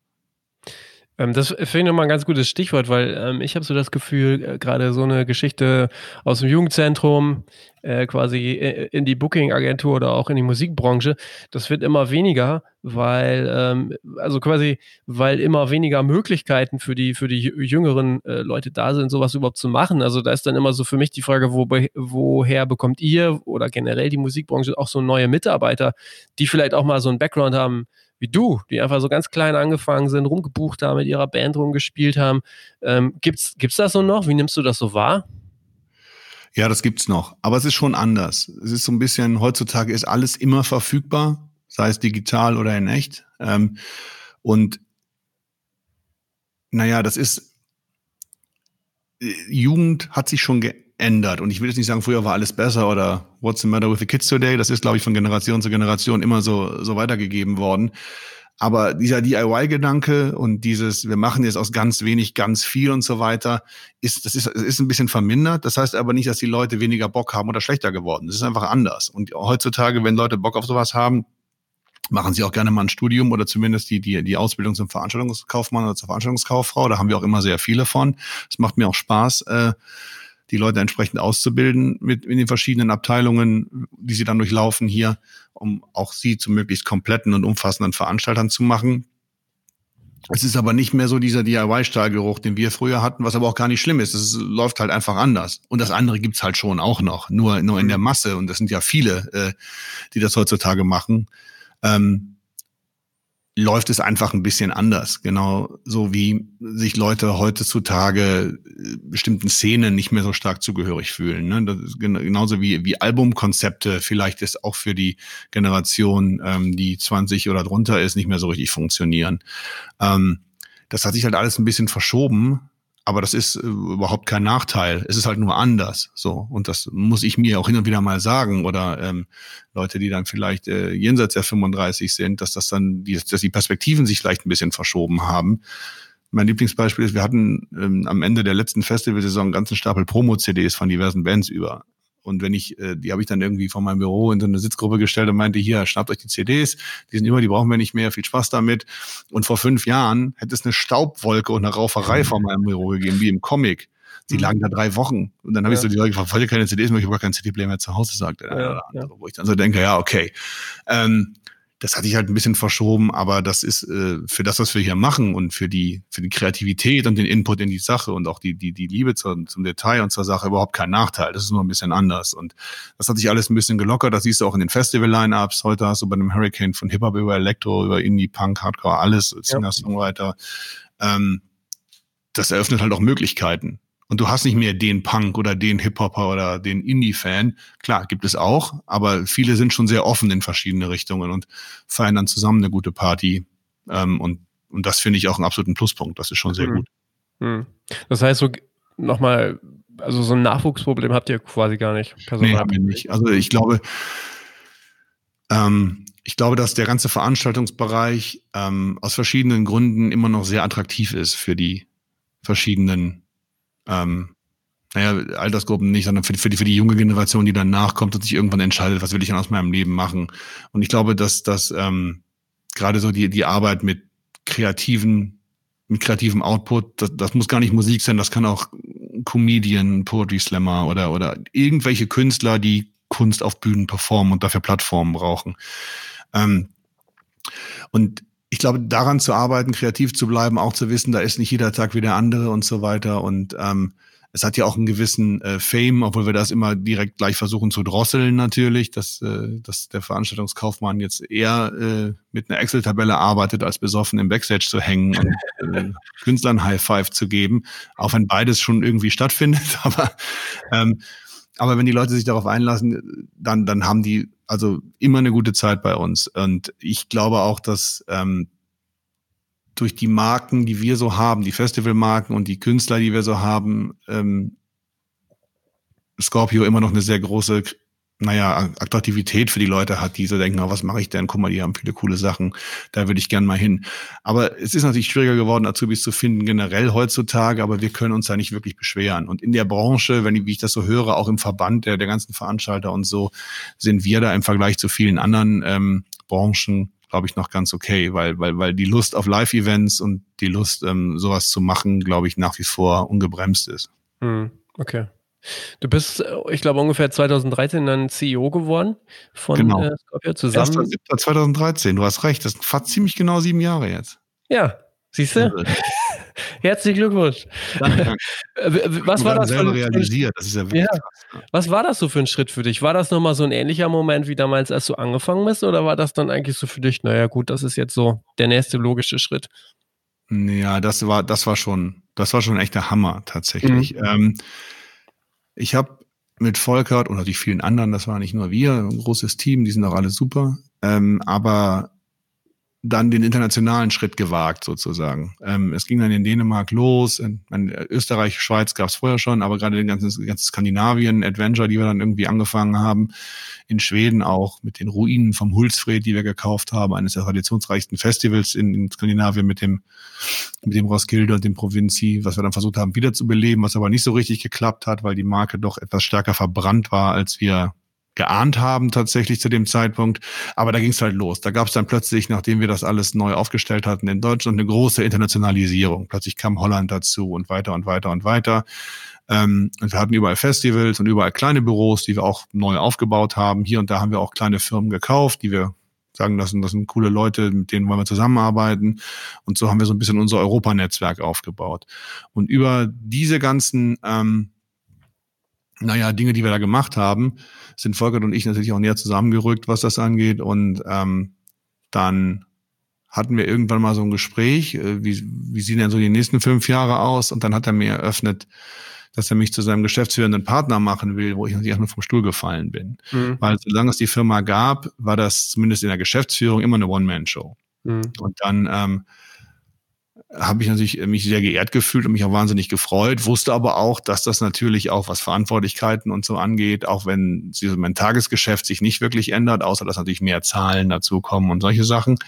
[SPEAKER 1] Ähm, das finde ich nochmal ein ganz gutes Stichwort, weil ähm, ich habe so das Gefühl, äh, gerade so eine Geschichte aus dem Jugendzentrum, äh, quasi äh, in die Booking-Agentur oder auch in die Musikbranche, das wird immer weniger, weil, ähm, also quasi, weil immer weniger Möglichkeiten für die, für die jüngeren äh, Leute da sind, sowas überhaupt zu machen. Also da ist dann immer so für mich die Frage, wo, woher bekommt ihr oder generell die Musikbranche auch so neue Mitarbeiter, die vielleicht auch mal so einen Background haben, wie du, die einfach so ganz klein angefangen sind, rumgebucht haben, mit ihrer Band rumgespielt haben. Ähm, gibt's, gibt's das so noch? Wie nimmst du das so wahr?
[SPEAKER 2] Ja, das gibt's noch. Aber es ist schon anders. Es ist so ein bisschen, heutzutage ist alles immer verfügbar, sei es digital oder in echt. Ähm, und naja, das ist, äh, Jugend hat sich schon geändert. Und ich will jetzt nicht sagen, früher war alles besser oder what's the matter with the kids today? Das ist, glaube ich, von Generation zu Generation immer so, so weitergegeben worden. Aber dieser DIY-Gedanke und dieses, wir machen jetzt aus ganz wenig ganz viel und so weiter, ist, das ist, ist ein bisschen vermindert. Das heißt aber nicht, dass die Leute weniger Bock haben oder schlechter geworden. Das ist einfach anders. Und heutzutage, wenn Leute Bock auf sowas haben, machen sie auch gerne mal ein Studium oder zumindest die, die, die Ausbildung zum Veranstaltungskaufmann oder zur Veranstaltungskauffrau. Da haben wir auch immer sehr viele von. Es macht mir auch Spaß, äh, die Leute entsprechend auszubilden mit in den verschiedenen Abteilungen, die sie dann durchlaufen hier, um auch sie zu möglichst kompletten und umfassenden Veranstaltern zu machen. Es ist aber nicht mehr so dieser DIY-Stahlgeruch, den wir früher hatten, was aber auch gar nicht schlimm ist. Es läuft halt einfach anders. Und das andere gibt's halt schon auch noch, nur, nur in der Masse. Und das sind ja viele, äh, die das heutzutage machen. Ähm, läuft es einfach ein bisschen anders. Genau so wie sich Leute heutzutage äh, bestimmten Szenen nicht mehr so stark zugehörig fühlen. Ne? Das ist genauso wie, wie Albumkonzepte vielleicht ist auch für die Generation, ähm, die 20 oder drunter ist, nicht mehr so richtig funktionieren. Ähm, das hat sich halt alles ein bisschen verschoben aber das ist äh, überhaupt kein Nachteil. Es ist halt nur anders. So. Und das muss ich mir auch hin und wieder mal sagen. Oder ähm, Leute, die dann vielleicht äh, jenseits der 35 sind, dass das dann, die, dass die Perspektiven sich vielleicht ein bisschen verschoben haben. Mein Lieblingsbeispiel ist, wir hatten ähm, am Ende der letzten Festivalsaison einen ganzen Stapel Promo-CDs von diversen Bands über. Und wenn ich, äh, die habe ich dann irgendwie von meinem Büro in so eine Sitzgruppe gestellt und meinte, hier, schnappt euch die CDs, die sind immer, die brauchen wir nicht mehr, viel Spaß damit. Und vor fünf Jahren hätte es eine Staubwolke und eine Rauferei vor meinem Büro gegeben, wie im Comic. Sie mhm. lagen da drei Wochen. Und dann habe ja. ich so die Leute gefragt, wollt ihr keine CDs mehr? Ich habe gar keinen CD-Player mehr zu Hause, sagt der ja, ja. Wo ich dann so denke, ja, okay. Ähm, das hatte ich halt ein bisschen verschoben, aber das ist äh, für das, was wir hier machen und für die für die Kreativität und den Input in die Sache und auch die die die Liebe zum, zum Detail und zur Sache überhaupt kein Nachteil. Das ist nur ein bisschen anders und das hat sich alles ein bisschen gelockert. Das siehst du auch in den Festival-Line-ups. Heute hast du bei einem Hurricane von Hip Hop über Elektro über Indie, Punk, Hardcore alles, Singer-Songwriter. Ähm, das eröffnet halt auch Möglichkeiten. Und du hast nicht mehr den Punk oder den Hip-Hopper oder den Indie-Fan. Klar, gibt es auch, aber viele sind schon sehr offen in verschiedene Richtungen und feiern dann zusammen eine gute Party. Ähm, und, und das finde ich auch einen absoluten Pluspunkt. Das ist schon sehr mhm. gut.
[SPEAKER 1] Mhm. Das heißt, so nochmal, also so ein Nachwuchsproblem habt ihr quasi gar nicht.
[SPEAKER 2] Personal nee, haben wir nicht. Also ich glaube, ähm, ich glaube, dass der ganze Veranstaltungsbereich ähm, aus verschiedenen Gründen immer noch sehr attraktiv ist für die verschiedenen ähm, naja, Altersgruppen nicht, sondern für die, für, die, für die junge Generation, die dann nachkommt und sich irgendwann entscheidet, was will ich denn aus meinem Leben machen. Und ich glaube, dass dass ähm, gerade so die, die Arbeit mit kreativen, mit kreativem Output, das, das muss gar nicht Musik sein, das kann auch Comedian, Poetry Slammer oder, oder irgendwelche Künstler, die Kunst auf Bühnen performen und dafür Plattformen brauchen. Ähm, und ich glaube, daran zu arbeiten, kreativ zu bleiben, auch zu wissen, da ist nicht jeder Tag wie der andere und so weiter. Und ähm, es hat ja auch einen gewissen äh, Fame, obwohl wir das immer direkt gleich versuchen zu drosseln natürlich, dass, äh, dass der Veranstaltungskaufmann jetzt eher äh, mit einer Excel-Tabelle arbeitet, als besoffen im Backstage zu hängen und äh, [laughs] Künstlern High Five zu geben, auch wenn beides schon irgendwie stattfindet. [laughs] Aber ähm, aber wenn die Leute sich darauf einlassen, dann, dann haben die also immer eine gute Zeit bei uns. Und ich glaube auch, dass ähm, durch die Marken, die wir so haben, die Festivalmarken und die Künstler, die wir so haben, ähm, Scorpio immer noch eine sehr große naja, Attraktivität für die Leute hat, die so denken, was mache ich denn? Guck mal, die haben viele coole Sachen, da würde ich gern mal hin. Aber es ist natürlich schwieriger geworden, Azubis zu finden, generell heutzutage, aber wir können uns da nicht wirklich beschweren. Und in der Branche, wenn ich, wie ich das so höre, auch im Verband der, der ganzen Veranstalter und so, sind wir da im Vergleich zu vielen anderen ähm, Branchen, glaube ich, noch ganz okay, weil, weil, weil die Lust auf Live-Events und die Lust, ähm, sowas zu machen, glaube ich, nach wie vor ungebremst ist.
[SPEAKER 1] Hm, okay. Du bist, äh, ich glaube, ungefähr 2013 dann CEO geworden von
[SPEAKER 2] genau. äh, Scorpio zusammen. 2013, du hast recht, das ist fast ziemlich genau sieben Jahre jetzt.
[SPEAKER 1] Ja, siehst du? [laughs] Herzlichen Glückwunsch. Danke, [laughs] danke. Was war das
[SPEAKER 2] selber für ein, realisiert, das ist ja wirklich ja.
[SPEAKER 1] Krass, Was war das so für ein Schritt für dich? War das nochmal so ein ähnlicher Moment wie damals, als du angefangen bist, oder war das dann eigentlich so für dich, naja gut, das ist jetzt so der nächste logische Schritt?
[SPEAKER 2] Ja, das war, das war schon, das war schon echt der Hammer tatsächlich. Mhm. Ähm, ich habe mit Volkert und natürlich vielen anderen, das war nicht nur wir, ein großes Team, die sind auch alle super. Ähm, aber dann den internationalen Schritt gewagt, sozusagen. Ähm, es ging dann in Dänemark los, in, in Österreich, Schweiz gab es vorher schon, aber gerade den ganzen, ganzen Skandinavien-Adventure, die wir dann irgendwie angefangen haben, in Schweden auch mit den Ruinen vom Hultsfred, die wir gekauft haben, eines der traditionsreichsten Festivals in, in Skandinavien mit dem, mit dem Roskilde und dem Provinzi, was wir dann versucht haben wiederzubeleben, was aber nicht so richtig geklappt hat, weil die Marke doch etwas stärker verbrannt war, als wir geahnt haben tatsächlich zu dem Zeitpunkt. Aber da ging es halt los. Da gab es dann plötzlich, nachdem wir das alles neu aufgestellt hatten in Deutschland, eine große Internationalisierung. Plötzlich kam Holland dazu und weiter und weiter und weiter. Ähm, und wir hatten überall Festivals und überall kleine Büros, die wir auch neu aufgebaut haben. Hier und da haben wir auch kleine Firmen gekauft, die wir sagen lassen, das sind coole Leute, mit denen wollen wir zusammenarbeiten. Und so haben wir so ein bisschen unser Europanetzwerk aufgebaut. Und über diese ganzen ähm, naja, Dinge, die wir da gemacht haben, sind Volker und ich natürlich auch näher zusammengerückt, was das angeht. Und ähm, dann hatten wir irgendwann mal so ein Gespräch, äh, wie, wie sehen denn so die nächsten fünf Jahre aus? Und dann hat er mir eröffnet, dass er mich zu seinem geschäftsführenden Partner machen will, wo ich natürlich erstmal vom Stuhl gefallen bin. Mhm. Weil solange es die Firma gab, war das zumindest in der Geschäftsführung immer eine One-Man-Show. Mhm. Und dann ähm, habe ich natürlich mich sehr geehrt gefühlt und mich auch wahnsinnig gefreut, wusste aber auch, dass das natürlich auch was Verantwortlichkeiten und so angeht, auch wenn mein Tagesgeschäft sich nicht wirklich ändert, außer dass natürlich mehr Zahlen dazukommen und solche Sachen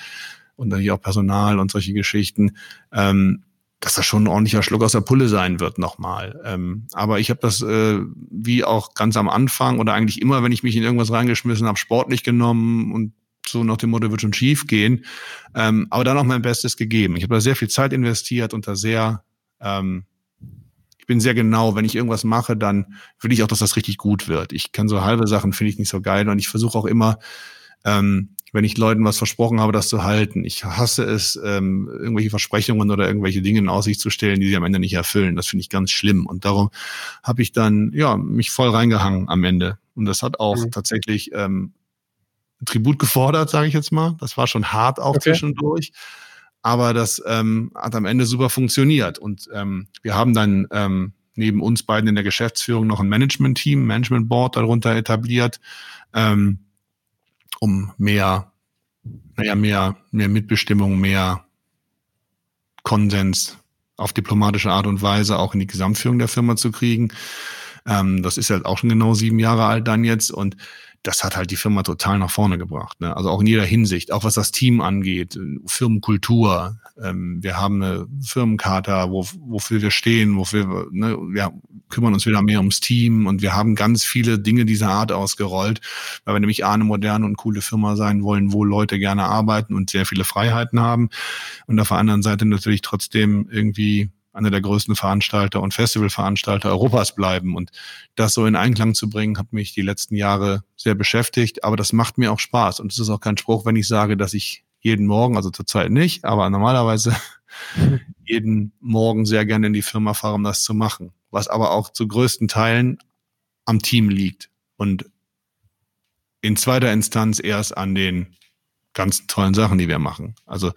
[SPEAKER 2] und natürlich auch Personal und solche Geschichten, ähm, dass das schon ein ordentlicher Schluck aus der Pulle sein wird nochmal. Ähm, aber ich habe das äh, wie auch ganz am Anfang oder eigentlich immer, wenn ich mich in irgendwas reingeschmissen habe, sportlich genommen und so nach dem Motto wird schon schief gehen. Ähm, aber dann auch mein Bestes gegeben. Ich habe da sehr viel Zeit investiert und da sehr, ähm, ich bin sehr genau, wenn ich irgendwas mache, dann will ich auch, dass das richtig gut wird. Ich kann so halbe Sachen, finde ich nicht so geil und ich versuche auch immer, ähm, wenn ich Leuten was versprochen habe, das zu halten. Ich hasse es, ähm, irgendwelche Versprechungen oder irgendwelche Dinge in Aussicht zu stellen, die sie am Ende nicht erfüllen. Das finde ich ganz schlimm. Und darum habe ich dann ja mich voll reingehangen am Ende. Und das hat auch mhm. tatsächlich ähm, Tribut gefordert, sage ich jetzt mal. Das war schon hart auch okay. zwischendurch. Aber das ähm, hat am Ende super funktioniert. Und ähm, wir haben dann ähm, neben uns beiden in der Geschäftsführung noch ein Management-Team, Management Board darunter etabliert, ähm, um mehr, naja, mehr, mehr Mitbestimmung, mehr Konsens auf diplomatische Art und Weise auch in die Gesamtführung der Firma zu kriegen. Ähm, das ist halt auch schon genau sieben Jahre alt dann jetzt. Und das hat halt die Firma total nach vorne gebracht. Ne? Also auch in jeder Hinsicht, auch was das Team angeht, Firmenkultur. Ähm, wir haben eine Firmenkarte, wo, wofür wir stehen, wofür ne, wir kümmern uns wieder mehr ums Team und wir haben ganz viele Dinge dieser Art ausgerollt, weil wir nämlich A, eine moderne und coole Firma sein wollen, wo Leute gerne arbeiten und sehr viele Freiheiten haben. Und auf der anderen Seite natürlich trotzdem irgendwie einer der größten Veranstalter und Festivalveranstalter Europas bleiben. Und das so in Einklang zu bringen, hat mich die letzten Jahre sehr beschäftigt. Aber das macht mir auch Spaß. Und es ist auch kein Spruch, wenn ich sage, dass ich jeden Morgen, also zurzeit nicht, aber normalerweise [laughs] jeden Morgen sehr gerne in die Firma fahre, um das zu machen. Was aber auch zu größten Teilen am Team liegt. Und in zweiter Instanz erst an den ganzen tollen Sachen, die wir machen. Also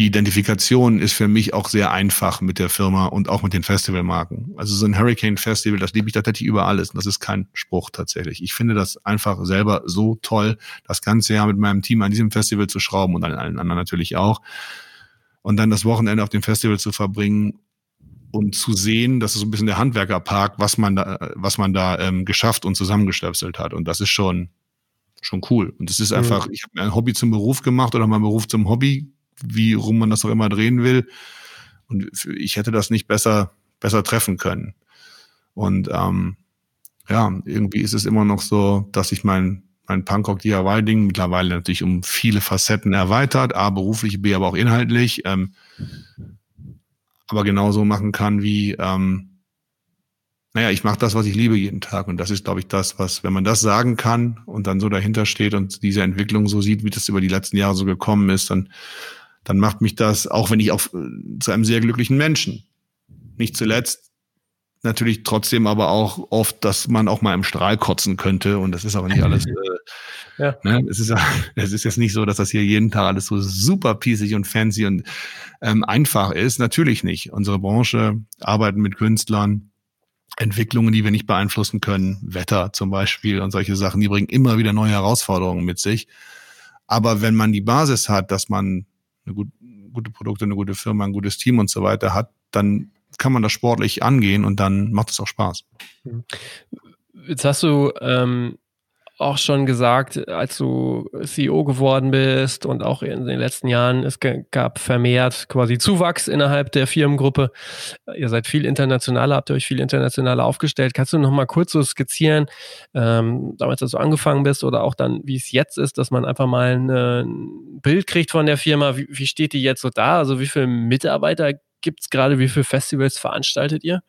[SPEAKER 2] die Identifikation ist für mich auch sehr einfach mit der Firma und auch mit den Festivalmarken. Also so ein Hurricane Festival, das liebe ich tatsächlich über alles. Und das ist kein Spruch tatsächlich. Ich finde das einfach selber so toll, das ganze Jahr mit meinem Team an diesem Festival zu schrauben und an allen anderen natürlich auch. Und dann das Wochenende auf dem Festival zu verbringen und zu sehen, das ist so ein bisschen der Handwerkerpark, was man da, was man da ähm, geschafft und zusammengestöpselt hat. Und das ist schon, schon cool. Und es ist einfach, mhm. ich habe ein Hobby zum Beruf gemacht oder mein Beruf zum Hobby wie rum man das auch immer drehen will. Und ich hätte das nicht besser, besser treffen können. Und ähm, ja, irgendwie ist es immer noch so, dass ich mein, mein Punkrock DIY-Ding mittlerweile natürlich um viele Facetten erweitert, A, beruflich, B, aber auch inhaltlich, ähm, aber genauso machen kann wie, ähm, naja, ich mache das, was ich liebe jeden Tag. Und das ist, glaube ich, das, was, wenn man das sagen kann und dann so dahinter steht und diese Entwicklung so sieht, wie das über die letzten Jahre so gekommen ist, dann dann macht mich das, auch wenn ich auch äh, zu einem sehr glücklichen Menschen. Nicht zuletzt natürlich trotzdem aber auch oft, dass man auch mal im Strahl kotzen könnte und das ist aber nicht alles. [laughs] Äh, ja. ne? Es ist [laughs] es ist jetzt nicht so, dass das hier jeden Tag alles so super piesig und fancy und ähm, einfach ist. Natürlich nicht. Unsere Branche arbeiten mit Künstlern. Entwicklungen, die wir nicht beeinflussen können, Wetter zum Beispiel und solche Sachen, die bringen immer wieder neue Herausforderungen mit sich. Aber wenn man die Basis hat, dass man eine gut, gute Produkte, eine gute Firma, ein gutes Team und so weiter hat, dann kann man das sportlich angehen und dann macht es auch Spaß.
[SPEAKER 1] Jetzt hast du ähm, auch schon gesagt, als du CEO geworden bist und auch in den letzten Jahren, es gab vermehrt quasi Zuwachs innerhalb der Firmengruppe. Ihr seid viel internationaler, habt ihr euch viel internationaler aufgestellt. Kannst du noch mal kurz so skizzieren, ähm, damals, als du angefangen bist oder auch dann, wie es jetzt ist, dass man einfach mal ein, ein Bild kriegt von der Firma. Wie, wie steht die jetzt so da? Also wie viele Mitarbeiter gibt es gerade? Wie viele Festivals veranstaltet ihr?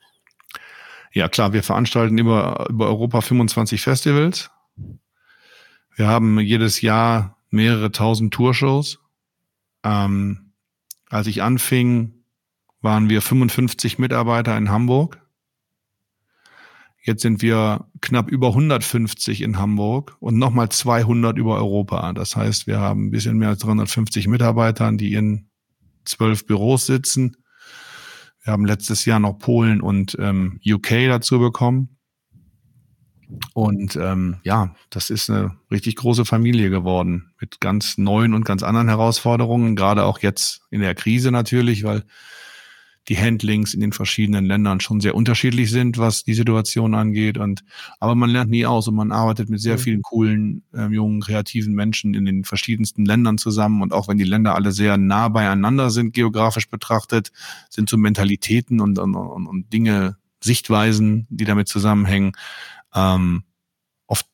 [SPEAKER 2] Ja, klar, wir veranstalten über, über Europa 25 Festivals wir haben jedes Jahr mehrere tausend Tourshows. Ähm, als ich anfing, waren wir 55 Mitarbeiter in Hamburg. Jetzt sind wir knapp über 150 in Hamburg und nochmal 200 über Europa. Das heißt, wir haben ein bisschen mehr als 350 Mitarbeiter, die in zwölf Büros sitzen. Wir haben letztes Jahr noch Polen und ähm, UK dazu bekommen. Und ähm, ja, das ist eine richtig große Familie geworden mit ganz neuen und ganz anderen Herausforderungen, gerade auch jetzt in der Krise natürlich, weil die Handlings in den verschiedenen Ländern schon sehr unterschiedlich sind, was die Situation angeht. Und aber man lernt nie aus und man arbeitet mit sehr mhm. vielen coolen, äh, jungen, kreativen Menschen in den verschiedensten Ländern zusammen. Und auch wenn die Länder alle sehr nah beieinander sind, geografisch betrachtet, sind so Mentalitäten und, und, und, und Dinge, Sichtweisen, die damit zusammenhängen, ähm, oft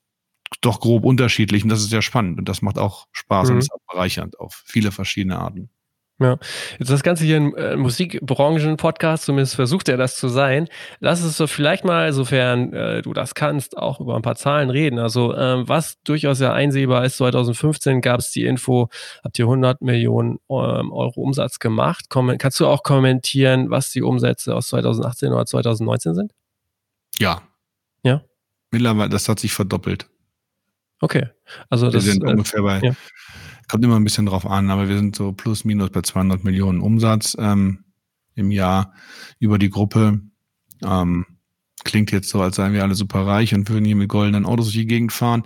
[SPEAKER 2] doch grob unterschiedlich und das ist sehr spannend und das macht auch Spaß mhm. und ist auch bereichernd auf viele verschiedene Arten.
[SPEAKER 1] Ja, jetzt das Ganze hier ein äh, Musikbranchen-Podcast, zumindest versucht er das zu sein. Lass es so vielleicht mal, sofern äh, du das kannst, auch über ein paar Zahlen reden. Also ähm, was durchaus ja einsehbar ist, 2015 gab es die Info, habt ihr 100 Millionen ähm, Euro Umsatz gemacht. Komm, kannst du auch kommentieren, was die Umsätze aus 2018 oder 2019 sind?
[SPEAKER 2] Ja. Mittlerweile, das hat sich verdoppelt.
[SPEAKER 1] Okay. Also
[SPEAKER 2] wir
[SPEAKER 1] das
[SPEAKER 2] sind äh, ungefähr bei, ja. kommt immer ein bisschen drauf an, aber wir sind so plus minus bei 200 Millionen Umsatz ähm, im Jahr über die Gruppe. Ähm, klingt jetzt so, als seien wir alle super reich und würden hier mit goldenen Autos durch die Gegend fahren.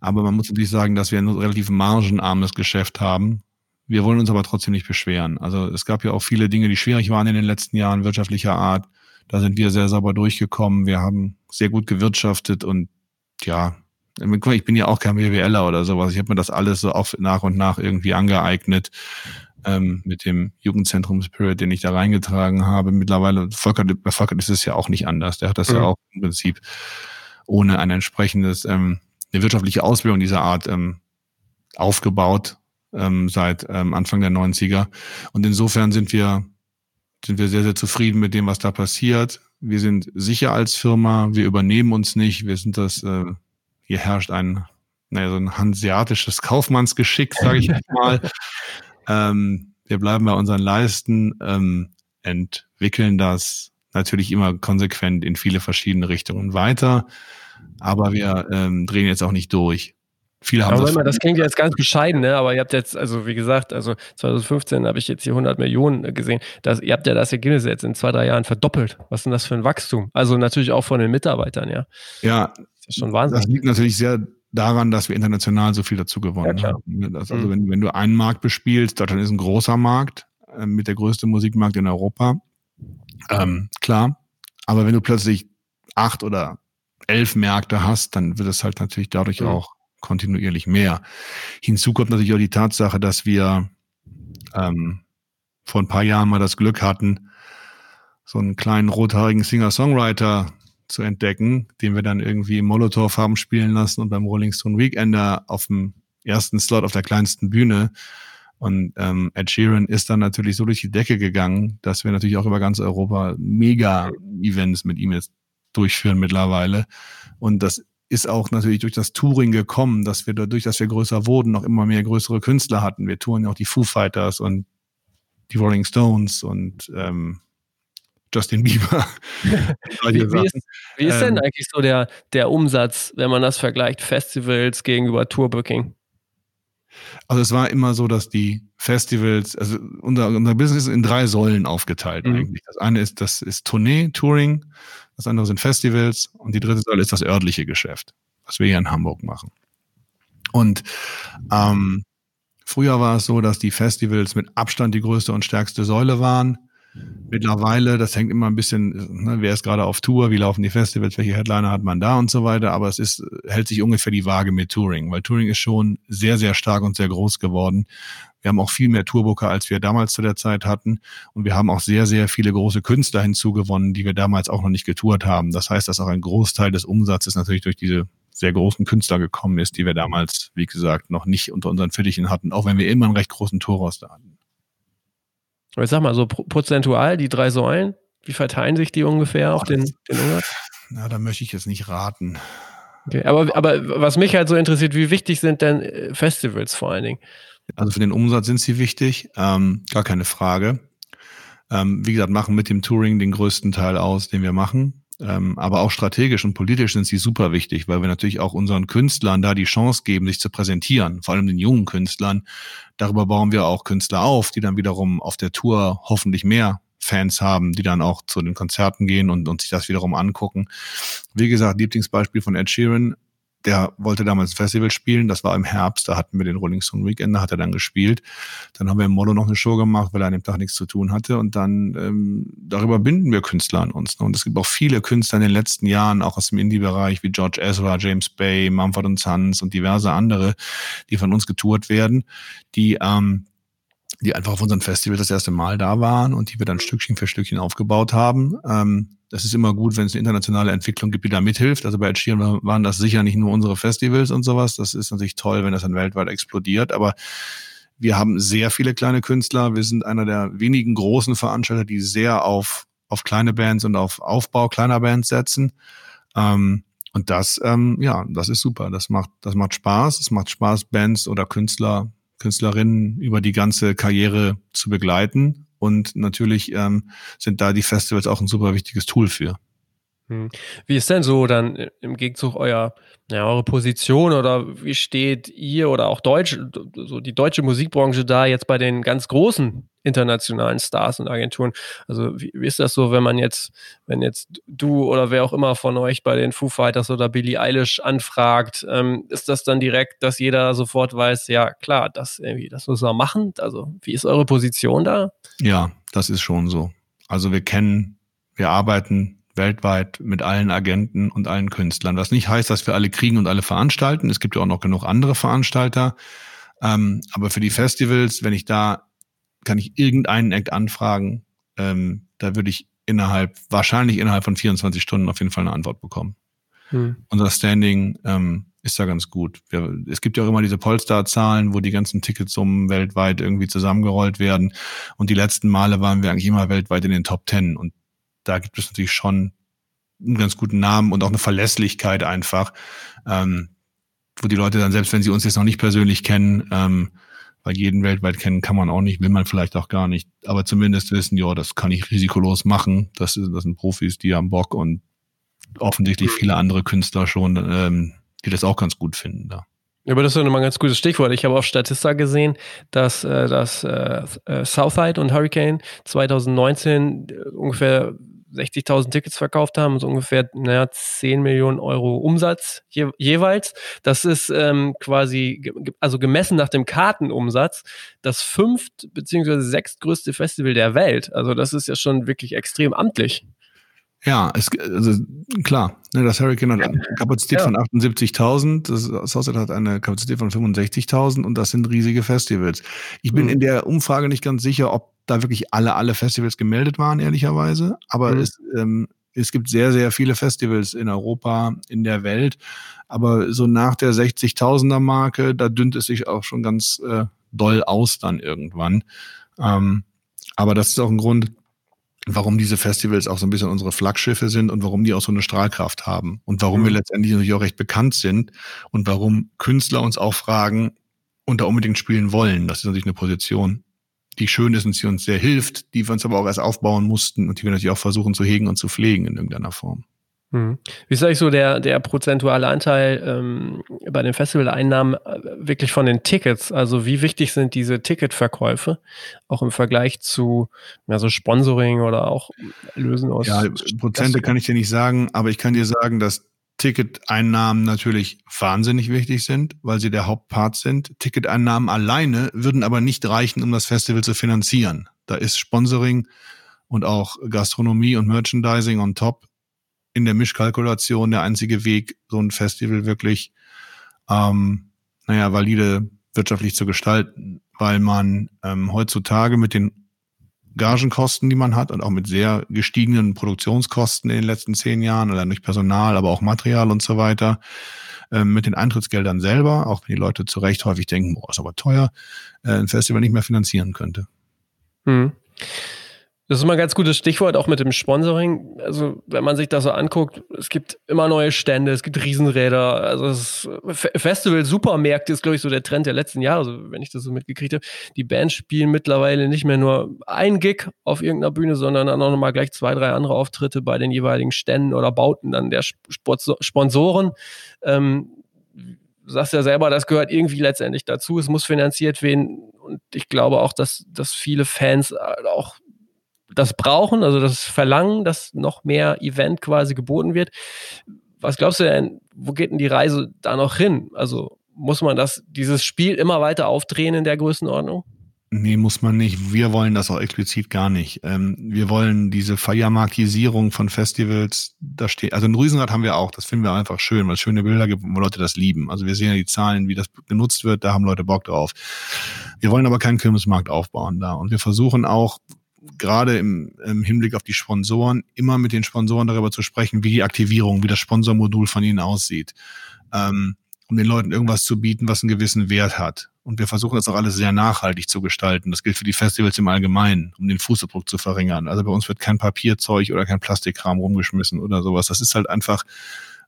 [SPEAKER 2] Aber man muss natürlich sagen, dass wir ein relativ margenarmes Geschäft haben. Wir wollen uns aber trotzdem nicht beschweren. Also es gab ja auch viele Dinge, die schwierig waren in den letzten Jahren wirtschaftlicher Art. Da sind wir sehr sauber durchgekommen. Wir haben sehr gut gewirtschaftet und ja, ich bin ja auch kein BWLer oder sowas. Ich habe mir das alles so auf, nach und nach irgendwie angeeignet ähm, mit dem Jugendzentrum Spirit, den ich da reingetragen habe. Mittlerweile, Volker, bei Volker ist es ja auch nicht anders. Der hat das mhm. ja auch im Prinzip ohne ein entsprechendes, ähm, eine wirtschaftliche Ausbildung dieser Art ähm, aufgebaut ähm, seit ähm, Anfang der 90er. Und insofern sind wir sind wir sehr, sehr zufrieden mit dem, was da passiert. Wir sind sicher als Firma, wir übernehmen uns nicht, wir sind das, äh, hier herrscht ein, naja, so ein hanseatisches Kaufmannsgeschick, sage ich mal. [laughs] ähm, wir bleiben bei unseren Leisten, ähm, entwickeln das natürlich immer konsequent in viele verschiedene Richtungen weiter, aber wir ähm, drehen jetzt auch nicht durch. Viele haben
[SPEAKER 1] aber das, das klingt jetzt ganz bescheiden, ne? aber ihr habt jetzt, also wie gesagt, also 2015 habe ich jetzt hier 100 Millionen gesehen. Das, ihr habt ja das Ergebnis jetzt in zwei, drei Jahren verdoppelt. Was ist denn das für ein Wachstum? Also natürlich auch von den Mitarbeitern, ja.
[SPEAKER 2] Ja, das ist schon Wahnsinn. Das liegt natürlich sehr daran, dass wir international so viel dazu gewonnen ja, haben. Das, also mhm. wenn, wenn du einen Markt bespielst, Deutschland ist ein großer Markt, äh, mit der größte Musikmarkt in Europa. Ähm, klar, aber wenn du plötzlich acht oder elf Märkte hast, dann wird es halt natürlich dadurch mhm. auch kontinuierlich mehr. Hinzu kommt natürlich auch die Tatsache, dass wir ähm, vor ein paar Jahren mal das Glück hatten, so einen kleinen rothaarigen Singer-Songwriter zu entdecken, den wir dann irgendwie im Molotow haben spielen lassen und beim Rolling Stone Weekender auf dem ersten Slot auf der kleinsten Bühne. Und ähm, Ed Sheeran ist dann natürlich so durch die Decke gegangen, dass wir natürlich auch über ganz Europa Mega-Events mit ihm jetzt durchführen mittlerweile. Und das ist auch natürlich durch das Touring gekommen, dass wir dadurch, dass wir größer wurden, noch immer mehr größere Künstler hatten. Wir touren ja auch die Foo Fighters und die Rolling Stones und ähm, Justin Bieber. [laughs]
[SPEAKER 1] wie, wie, ist, wie ist denn ähm, eigentlich so der, der Umsatz, wenn man das vergleicht, Festivals gegenüber Tourbooking?
[SPEAKER 2] Also es war immer so, dass die Festivals, also unser, unser Business ist in drei Säulen aufgeteilt mhm. eigentlich. Das eine ist, das ist Tournee, Touring, das andere sind Festivals und die dritte Säule ist das örtliche Geschäft, was wir hier in Hamburg machen. Und ähm, Früher war es so, dass die Festivals mit Abstand die größte und stärkste Säule waren. Mittlerweile, das hängt immer ein bisschen, ne, wer ist gerade auf Tour, wie laufen die Festivals, welche Headliner hat man da und so weiter, aber es ist, hält sich ungefähr die Waage mit Touring, weil Touring ist schon sehr, sehr stark und sehr groß geworden. Wir haben auch viel mehr Tourbooker, als wir damals zu der Zeit hatten. Und wir haben auch sehr, sehr viele große Künstler hinzugewonnen, die wir damals auch noch nicht getourt haben. Das heißt, dass auch ein Großteil des Umsatzes natürlich durch diese sehr großen Künstler gekommen ist, die wir damals, wie gesagt, noch nicht unter unseren Fittichen hatten, auch wenn wir immer einen recht großen Tourroster hatten.
[SPEAKER 1] Ich sag mal so prozentual, die drei Säulen, wie verteilen sich die ungefähr auf den, den Umsatz?
[SPEAKER 2] Na, da möchte ich jetzt nicht raten.
[SPEAKER 1] Okay, aber, aber was mich halt so interessiert, wie wichtig sind denn äh, Festivals vor allen Dingen?
[SPEAKER 2] Also für den Umsatz sind sie wichtig, ähm, gar keine Frage. Ähm, wie gesagt, machen mit dem Touring den größten Teil aus, den wir machen. Ähm, aber auch strategisch und politisch sind sie super wichtig, weil wir natürlich auch unseren Künstlern da die Chance geben, sich zu präsentieren, vor allem den jungen Künstlern. Darüber bauen wir auch Künstler auf, die dann wiederum auf der Tour hoffentlich mehr Fans haben, die dann auch zu den Konzerten gehen und, und sich das wiederum angucken. Wie gesagt, Lieblingsbeispiel von Ed Sheeran, der wollte damals Festival spielen, das war im Herbst, da hatten wir den Rolling Stone Weekend, da hat er dann gespielt. Dann haben wir im Modo noch eine Show gemacht, weil er an dem Tag nichts zu tun hatte und dann ähm, darüber binden wir Künstler an uns. Ne? Und es gibt auch viele Künstler in den letzten Jahren, auch aus dem Indie-Bereich, wie George Ezra, James Bay, Mumford Sons und diverse andere, die von uns getourt werden, die ähm, die einfach auf unserem Festival das erste Mal da waren und die wir dann Stückchen für Stückchen aufgebaut haben. Ähm, das ist immer gut, wenn es eine internationale Entwicklung gibt, die da mithilft. Also bei Ed Sheeran waren das sicher nicht nur unsere Festivals und sowas. Das ist natürlich toll, wenn das dann weltweit explodiert. Aber wir haben sehr viele kleine Künstler. Wir sind einer der wenigen großen Veranstalter, die sehr auf, auf kleine Bands und auf Aufbau kleiner Bands setzen. Ähm, und das, ähm, ja, das ist super. Das macht, das macht Spaß. Es macht Spaß, Bands oder Künstler, Künstlerinnen über die ganze Karriere zu begleiten. Und natürlich ähm, sind da die Festivals auch ein super wichtiges Tool für.
[SPEAKER 1] Hm. Wie ist denn so dann im Gegenzug euer, ja, eure Position oder wie steht ihr oder auch Deutsch, so die deutsche Musikbranche da jetzt bei den ganz großen internationalen Stars und Agenturen? Also wie, wie ist das so, wenn man jetzt, wenn jetzt du oder wer auch immer von euch bei den Foo Fighters oder Billie Eilish anfragt, ähm, ist das dann direkt, dass jeder sofort weiß, ja klar, das irgendwie, das muss man machen? Also wie ist eure Position da?
[SPEAKER 2] Ja, das ist schon so. Also wir kennen, wir arbeiten weltweit mit allen Agenten und allen Künstlern. Was nicht heißt, dass wir alle kriegen und alle veranstalten. Es gibt ja auch noch genug andere Veranstalter. Ähm, aber für die Festivals, wenn ich da, kann ich irgendeinen Act anfragen, ähm, da würde ich innerhalb, wahrscheinlich innerhalb von 24 Stunden auf jeden Fall eine Antwort bekommen. Hm. Unser Standing ähm, ist da ganz gut. Wir, es gibt ja auch immer diese Polestar-Zahlen, wo die ganzen Ticketsummen weltweit irgendwie zusammengerollt werden. Und die letzten Male waren wir eigentlich immer weltweit in den Top Ten. Und da gibt es natürlich schon einen ganz guten Namen und auch eine Verlässlichkeit einfach, ähm, wo die Leute dann, selbst wenn sie uns jetzt noch nicht persönlich kennen, ähm, weil jeden weltweit kennen kann man auch nicht, will man vielleicht auch gar nicht, aber zumindest wissen, ja, das kann ich risikolos machen. Das, das sind Profis, die haben Bock und offensichtlich viele andere Künstler schon, ähm, die das auch ganz gut finden da.
[SPEAKER 1] Aber das ist nochmal ein ganz gutes Stichwort. Ich habe auf Statista gesehen, dass, äh, dass äh, äh Southside und Hurricane 2019 äh, ungefähr 60.000 Tickets verkauft haben, so ungefähr naja, 10 Millionen Euro Umsatz je, jeweils. Das ist ähm, quasi, also gemessen nach dem Kartenumsatz, das fünft bzw. sechstgrößte Festival der Welt. Also das ist ja schon wirklich extrem amtlich.
[SPEAKER 2] Ja, es, also klar, ne, das Hurricane hat eine Kapazität ja. von 78.000, das Southside hat eine Kapazität von 65.000 und das sind riesige Festivals. Ich bin mhm. in der Umfrage nicht ganz sicher, ob da wirklich alle, alle Festivals gemeldet waren, ehrlicherweise. Aber mhm. es, ähm, es gibt sehr, sehr viele Festivals in Europa, in der Welt. Aber so nach der 60.000er Marke, da dünnt es sich auch schon ganz äh, doll aus dann irgendwann. Ähm, aber das ist auch ein Grund, warum diese Festivals auch so ein bisschen unsere Flaggschiffe sind und warum die auch so eine Strahlkraft haben und warum mhm. wir letztendlich natürlich auch recht bekannt sind und warum Künstler uns auch fragen und da unbedingt spielen wollen. Das ist natürlich eine Position, die schön ist und die uns sehr hilft, die wir uns aber auch erst aufbauen mussten und die wir natürlich auch versuchen zu hegen und zu pflegen in irgendeiner Form.
[SPEAKER 1] Hm. Wie ist eigentlich so der, der prozentuale Anteil ähm, bei den Festivaleinnahmen äh, wirklich von den Tickets? Also wie wichtig sind diese Ticketverkäufe auch im Vergleich zu ja, so Sponsoring oder auch Lösen aus?
[SPEAKER 2] Ja, Prozente kann ich dir nicht sagen, aber ich kann dir sagen, dass Ticketeinnahmen natürlich wahnsinnig wichtig sind, weil sie der Hauptpart sind. Ticketeinnahmen alleine würden aber nicht reichen, um das Festival zu finanzieren. Da ist Sponsoring und auch Gastronomie und Merchandising on top in der Mischkalkulation der einzige Weg, so ein Festival wirklich, ähm, naja, valide wirtschaftlich zu gestalten, weil man ähm, heutzutage mit den Gagenkosten, die man hat und auch mit sehr gestiegenen Produktionskosten in den letzten zehn Jahren oder durch Personal, aber auch Material und so weiter, ähm, mit den Eintrittsgeldern selber, auch wenn die Leute zu Recht häufig denken, boah, ist aber teuer, äh, ein Festival nicht mehr finanzieren könnte.
[SPEAKER 1] Hm. Das ist immer ein ganz gutes Stichwort, auch mit dem Sponsoring. Also, wenn man sich das so anguckt, es gibt immer neue Stände, es gibt Riesenräder. Also, das Festival Supermärkte ist, glaube ich, so der Trend der letzten Jahre, also, wenn ich das so mitgekriegt habe. Die Bands spielen mittlerweile nicht mehr nur ein Gig auf irgendeiner Bühne, sondern dann auch nochmal gleich zwei, drei andere Auftritte bei den jeweiligen Ständen oder Bauten dann der Sponsoren. Ähm, du sagst ja selber, das gehört irgendwie letztendlich dazu. Es muss finanziert werden. Und ich glaube auch, dass, dass viele Fans auch das brauchen, also das Verlangen, dass noch mehr Event quasi geboten wird. Was glaubst du denn, wo geht denn die Reise da noch hin? Also muss man das, dieses Spiel immer weiter aufdrehen in der Größenordnung?
[SPEAKER 2] Nee, muss man nicht. Wir wollen das auch explizit gar nicht. Ähm, wir wollen diese Feiermarkisierung von Festivals, da steht, also ein Riesenrad haben wir auch, das finden wir einfach schön, weil es schöne Bilder gibt, wo Leute das lieben. Also wir sehen ja die Zahlen, wie das genutzt wird, da haben Leute Bock drauf. Wir wollen aber keinen Kirmesmarkt aufbauen da. Und wir versuchen auch, gerade im, im Hinblick auf die Sponsoren immer mit den Sponsoren darüber zu sprechen, wie die Aktivierung, wie das Sponsormodul von ihnen aussieht, ähm, um den Leuten irgendwas zu bieten, was einen gewissen Wert hat. Und wir versuchen das auch alles sehr nachhaltig zu gestalten. Das gilt für die Festivals im Allgemeinen, um den Fußabdruck zu verringern. Also bei uns wird kein Papierzeug oder kein Plastikkram rumgeschmissen oder sowas. Das ist halt einfach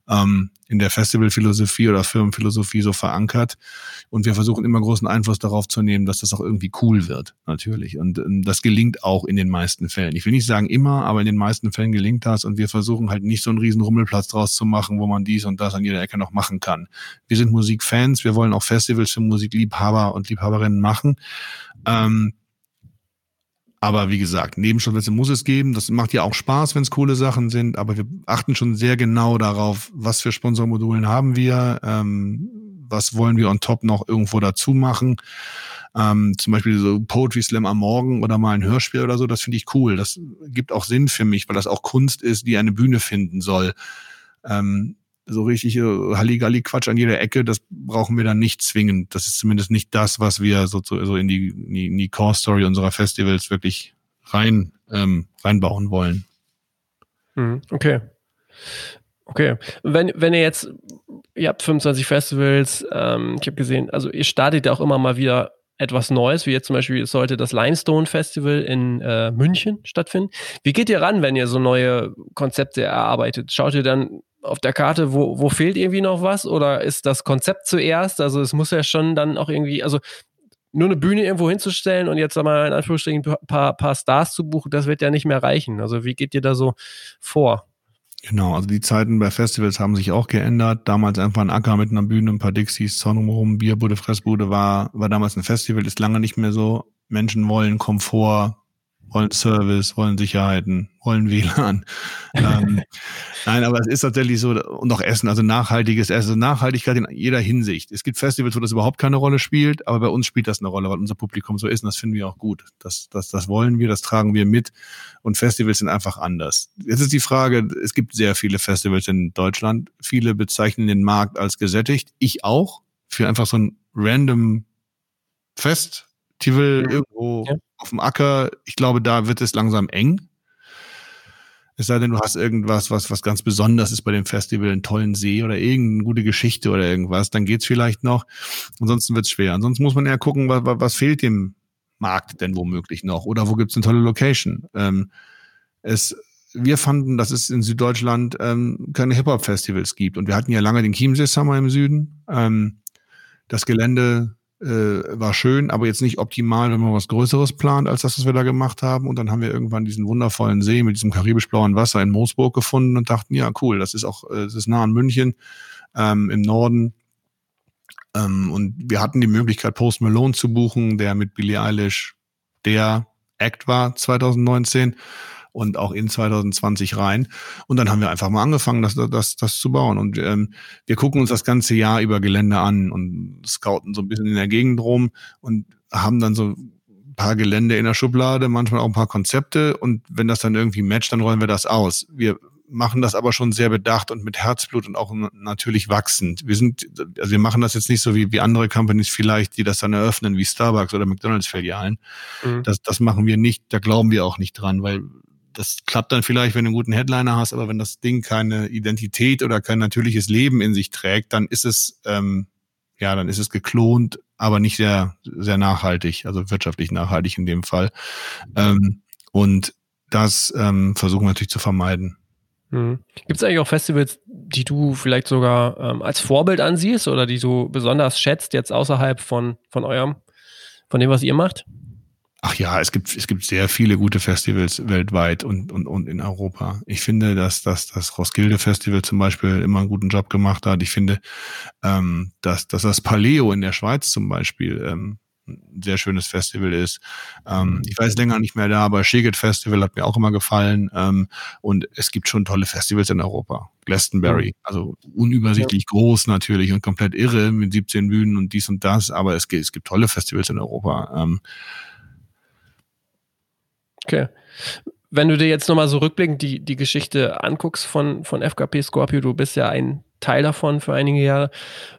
[SPEAKER 2] ähm, in der Festivalphilosophie oder Firmenphilosophie so verankert. Und wir versuchen immer großen Einfluss darauf zu nehmen, dass das auch irgendwie cool wird, natürlich. Und ähm, das gelingt auch in den meisten Fällen. Ich will nicht sagen immer, aber in den meisten Fällen gelingt das. Und wir versuchen halt nicht so einen riesen Rummelplatz draus zu machen, wo man dies und das an jeder Ecke noch machen kann. Wir sind Musikfans, wir wollen auch Festivals für Musikliebhaber und Liebhaberinnen machen. Ähm, aber wie gesagt, Nebenstadtplätze muss es geben. Das macht ja auch Spaß, wenn es coole Sachen sind. Aber wir achten schon sehr genau darauf, was für Sponsormodulen haben wir, ähm, was wollen wir on top noch irgendwo dazu machen. Ähm, zum Beispiel so Poetry Slam am Morgen oder mal ein Hörspiel oder so, das finde ich cool. Das gibt auch Sinn für mich, weil das auch Kunst ist, die eine Bühne finden soll. Ähm, so richtig äh, Halligalli-Quatsch an jeder Ecke, das brauchen wir dann nicht zwingend. Das ist zumindest nicht das, was wir so, so in die, in die Core-Story unserer Festivals wirklich rein ähm, reinbauen wollen.
[SPEAKER 1] Mhm, okay. Okay. Wenn, wenn ihr jetzt, ihr habt 25 Festivals, ähm, ich habe gesehen, also ihr startet ja auch immer mal wieder etwas Neues, wie jetzt zum Beispiel sollte das Limestone Festival in äh, München stattfinden. Wie geht ihr ran, wenn ihr so neue Konzepte erarbeitet? Schaut ihr dann auf der Karte, wo, wo fehlt irgendwie noch was? Oder ist das Konzept zuerst? Also es muss ja schon dann auch irgendwie, also nur eine Bühne irgendwo hinzustellen und jetzt mal in Anführungsstrichen ein paar, paar Stars zu buchen, das wird ja nicht mehr reichen. Also wie geht ihr da so vor?
[SPEAKER 2] Genau, also die Zeiten bei Festivals haben sich auch geändert. Damals einfach ein Acker mit einer Bühne, ein paar Dixies, Zaun rum, Bierbude, Fressbude war, war damals ein Festival, ist lange nicht mehr so. Menschen wollen Komfort, wollen Service, wollen Sicherheiten, wollen WLAN. [laughs] ähm, nein, aber es ist tatsächlich so, und auch Essen, also nachhaltiges Essen, also Nachhaltigkeit in jeder Hinsicht. Es gibt Festivals, wo das überhaupt keine Rolle spielt, aber bei uns spielt das eine Rolle, weil unser Publikum so ist und das finden wir auch gut. Das, das, das wollen wir, das tragen wir mit und Festivals sind einfach anders. Jetzt ist die Frage, es gibt sehr viele Festivals in Deutschland. Viele bezeichnen den Markt als gesättigt. Ich auch, für einfach so ein random Festival irgendwo ja auf dem Acker, ich glaube, da wird es langsam eng. Es sei denn, du hast irgendwas, was, was ganz besonders ist bei dem Festival, einen tollen See oder irgendeine gute Geschichte oder irgendwas, dann geht's vielleicht noch. Ansonsten wird's schwer. Ansonsten muss man eher gucken, was, was fehlt dem Markt denn womöglich noch oder wo gibt's eine tolle Location. Ähm, es, wir fanden, dass es in Süddeutschland ähm, keine Hip-Hop-Festivals gibt. Und wir hatten ja lange den Chiemsee Summer im Süden. Ähm, das Gelände war schön, aber jetzt nicht optimal, wenn man was Größeres plant, als das, was wir da gemacht haben. Und dann haben wir irgendwann diesen wundervollen See mit diesem karibisch-blauen Wasser in Moosburg gefunden und dachten, ja, cool, das ist auch, äh, das ist nah an München ähm, im Norden. Ähm, und wir hatten die Möglichkeit, Post Malone zu buchen, der mit Billie Eilish der Act war 2019. und auch in 2020 rein. Und dann haben wir einfach mal angefangen, das, das, das zu bauen. Und ähm, wir gucken uns das ganze Jahr über Gelände an und scouten so ein bisschen in der Gegend rum und haben dann so ein paar Gelände in der Schublade, manchmal auch ein paar Konzepte. Und wenn das dann irgendwie matcht, dann rollen wir das aus. Wir machen das aber schon sehr bedacht und mit Herzblut und auch natürlich wachsend. Wir sind, also wir machen das jetzt nicht so wie, wie andere Companies vielleicht, die das dann eröffnen, wie Starbucks oder McDonalds-Filialen. Mhm. Das, das machen wir nicht, da glauben wir auch nicht dran, weil das klappt dann vielleicht, wenn du einen guten Headliner hast, aber wenn das Ding keine Identität oder kein natürliches Leben in sich trägt, dann ist es, ähm, ja, dann ist es geklont, aber nicht sehr, sehr nachhaltig, also wirtschaftlich nachhaltig in dem Fall. Ähm, und das ähm, versuchen wir natürlich zu vermeiden.
[SPEAKER 1] Mhm. Gibt es eigentlich auch Festivals, die du vielleicht sogar ähm, als Vorbild ansiehst oder die du besonders schätzt, jetzt außerhalb von, von eurem, von dem, was ihr macht?
[SPEAKER 2] Ach ja, es gibt, es gibt sehr viele gute Festivals weltweit und, und, und in Europa. Ich finde, dass, dass das Roskilde Festival zum Beispiel immer einen guten Job gemacht hat. Ich finde, ähm, dass, dass das Paleo in der Schweiz zum Beispiel ähm, ein sehr schönes Festival ist. Ähm, ich weiß länger nicht mehr da, aber Shigit Festival hat mir auch immer gefallen. Ähm, und es gibt schon tolle Festivals in Europa. Glastonbury, mhm. also unübersichtlich ja. groß natürlich und komplett irre mit 17 Bühnen und dies und das, aber es, gibt, es gibt tolle Festivals in Europa. Ähm,
[SPEAKER 1] okay. Wenn du dir jetzt nochmal so rückblickend die, die Geschichte anguckst von, von FKP Scorpio, du bist ja ein Teil davon für einige Jahre.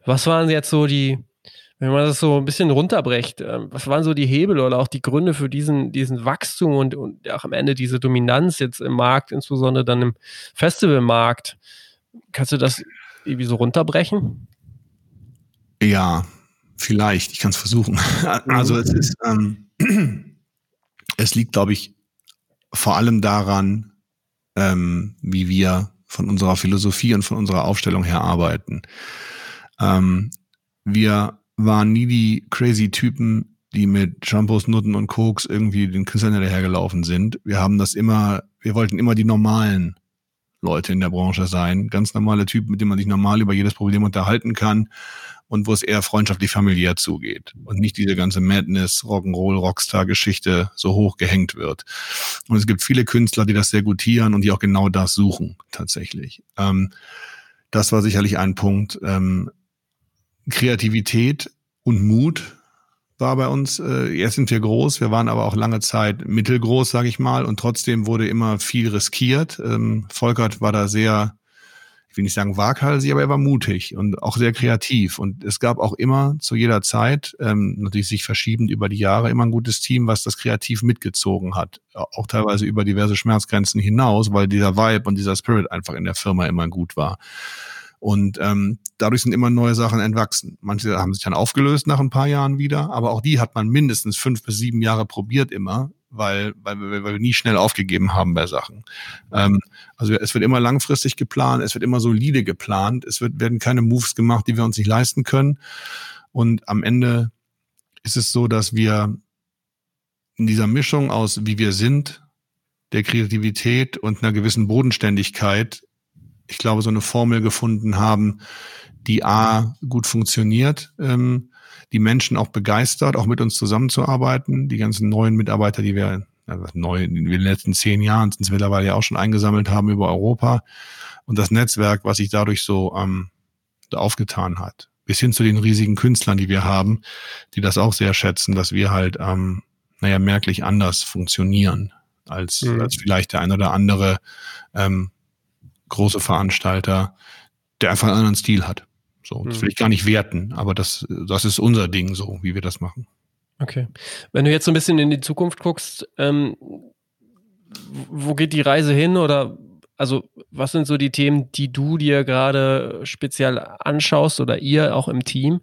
[SPEAKER 1] Was waren jetzt so die, wenn man das so ein bisschen runterbrecht, ähm, was waren so die Hebel oder auch die Gründe für diesen, diesen Wachstum und, und auch am Ende diese Dominanz jetzt im Markt, insbesondere dann im Festivalmarkt? Kannst du das irgendwie so runterbrechen?
[SPEAKER 2] Ja, vielleicht. Ich kann es versuchen. [laughs] Also es ist, ähm, [clears throat] es liegt, glaube ich, vor allem daran, ähm, wie wir von unserer Philosophie und von unserer Aufstellung her arbeiten. Ähm, wir waren nie die crazy Typen, die mit Shampoos, Nutten und Koks irgendwie den Künstlern hinterhergelaufen sind. Wir haben das immer, wir wollten immer die normalen Leute in der Branche sein. Ganz normale Typen, mit denen man sich normal über jedes Problem unterhalten kann und wo es eher freundschaftlich familiär zugeht und nicht diese ganze Madness, Rock'n'Roll, Rockstar-Geschichte so hoch gehängt wird. Und es gibt viele Künstler, die das sehr gutieren und die auch genau das suchen, tatsächlich. Ähm, das war sicherlich ein Punkt. Ähm, Kreativität und Mut war bei uns. Äh, erst sind wir groß, wir waren aber auch lange Zeit mittelgroß, sage ich mal, und trotzdem wurde immer viel riskiert. Ähm, Volkert war da sehr, ich will nicht sagen waghalsig, aber er war mutig und auch sehr kreativ. Und es gab auch immer zu jeder Zeit, ähm, natürlich sich verschiebend über die Jahre, immer ein gutes Team, was das kreativ mitgezogen hat. Auch teilweise über diverse Schmerzgrenzen hinaus, weil dieser Vibe und dieser Spirit einfach in der Firma immer gut war. Und ähm, dadurch sind immer neue Sachen entwachsen. Manche haben sich dann aufgelöst nach ein paar Jahren wieder, aber auch die hat man mindestens fünf bis sieben Jahre probiert immer, weil, weil, weil, wir nie schnell aufgegeben haben bei Sachen. Ähm, also es wird immer langfristig geplant, es wird immer solide geplant, es wird, werden keine Moves gemacht, die wir uns nicht leisten können. Und am Ende ist es so, dass wir in dieser Mischung aus, wie wir sind, der Kreativität und einer gewissen Bodenständigkeit ich glaube, so eine Formel gefunden haben, die A gut funktioniert, ähm, die Menschen auch begeistert, auch mit uns zusammenzuarbeiten. Die ganzen neuen Mitarbeiter, die wir also neu in den letzten zehn Jahren sind es mittlerweile ja auch schon eingesammelt haben über Europa und das Netzwerk, was sich dadurch so ähm, aufgetan hat. Bis hin zu den riesigen Künstlern, die wir haben, die das auch sehr schätzen, dass wir halt, ähm, naja, merklich anders funktionieren als, mhm. als vielleicht der ein oder andere ähm, große Veranstalter, der einfach einen anderen Stil hat. So, das hm. will ich gar nicht werten, aber das, das ist unser Ding, so wie wir das machen.
[SPEAKER 1] Okay. Wenn du jetzt so ein bisschen in die Zukunft guckst, ähm, wo geht die Reise hin oder also was sind so die Themen, die du dir gerade speziell anschaust oder ihr auch im Team?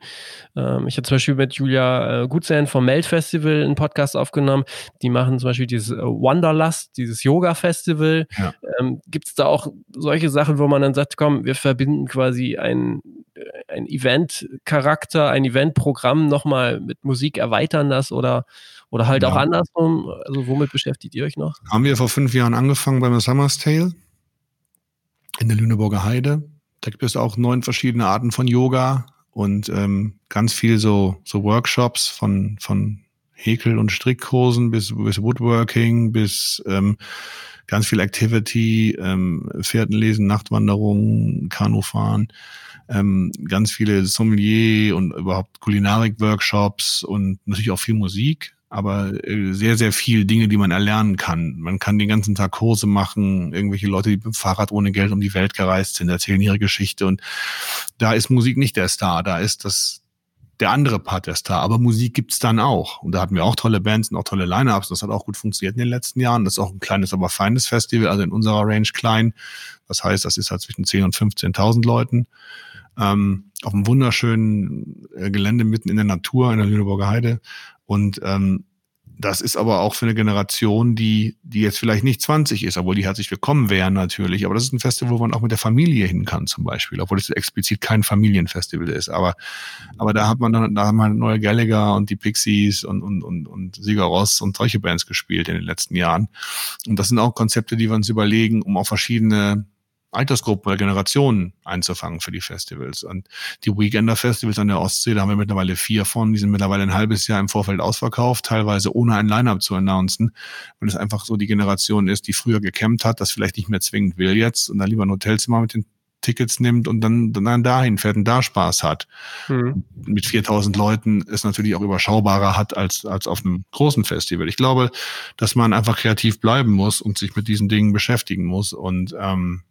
[SPEAKER 1] Ähm, ich habe zum Beispiel mit Julia äh, vom Melt Festival einen Podcast aufgenommen. Die machen zum Beispiel dieses äh, Wanderlust, dieses Yoga-Festival. Ja. Ähm, Gibt es da auch solche Sachen, wo man dann sagt, komm, wir verbinden quasi ein, äh, ein Event-Charakter, ein Event-Programm nochmal mit Musik, erweitern das oder oder halt ja. auch andersrum. Also womit beschäftigt ihr euch noch?
[SPEAKER 2] Haben wir vor fünf Jahren angefangen beim Summer's Tale in der Lüneburger Heide. Da gibt es auch neun verschiedene Arten von Yoga und ähm, ganz viel so, so Workshops von, von Häkel- und Strickkursen bis, bis Woodworking, bis ähm, ganz viel Activity, ähm, Pferdenlesen, Nachtwanderungen, Kanufahren, ähm, ganz viele Sommelier und überhaupt Kulinarik-Workshops und natürlich auch viel Musik aber äh, sehr, sehr viel Dinge, die man erlernen kann. Man kann den ganzen Tag Kurse machen, irgendwelche Leute, die mit dem Fahrrad ohne Geld um die Welt gereist sind, erzählen ihre Geschichte und da ist Musik nicht der Star, da ist das der andere Part der Star. Aber Musik gibt's dann auch. Und da hatten wir auch tolle Bands und auch tolle Line-Ups. Das hat auch gut funktioniert in den letzten Jahren. Das ist auch ein kleines, aber feines Festival, also in unserer Range klein. Das heißt, das ist halt zwischen 10.000 und 15.000 Leuten. Ähm, auf einem wunderschönen äh, Gelände mitten in der Natur, in der Lüneburger Heide. Und ähm, das ist aber auch für eine Generation, die, die jetzt vielleicht nicht 20 ist, obwohl die herzlich willkommen wären natürlich. Aber das ist ein Festival, wo man auch mit der Familie hin kann zum Beispiel, obwohl es explizit kein Familienfestival ist. Aber, aber da hat man dann, da haben halt neue Gallagher und die Pixies und, und, und, und Sigur Ross und solche Bands gespielt in den letzten Jahren. Und das sind auch Konzepte, die wir uns überlegen, um auch verschiedene Altersgruppen oder Generationen einzufangen für die Festivals. Und die Weekender-Festivals an der Ostsee, da haben wir mittlerweile vier von, die sind mittlerweile ein halbes Jahr im Vorfeld ausverkauft, teilweise ohne ein Line-Up zu announcen, weil es einfach so die Generation ist, die früher gecampt hat, das vielleicht nicht mehr zwingend will jetzt und dann lieber ein Hotelzimmer mit den Tickets nimmt und dann, dann dahin fährt und da Spaß hat. Mhm. Mit 4000 Leuten ist natürlich auch überschaubarer hat als, als auf einem großen Festival. Ich glaube, dass man einfach kreativ bleiben muss und sich mit diesen Dingen beschäftigen muss und ähm,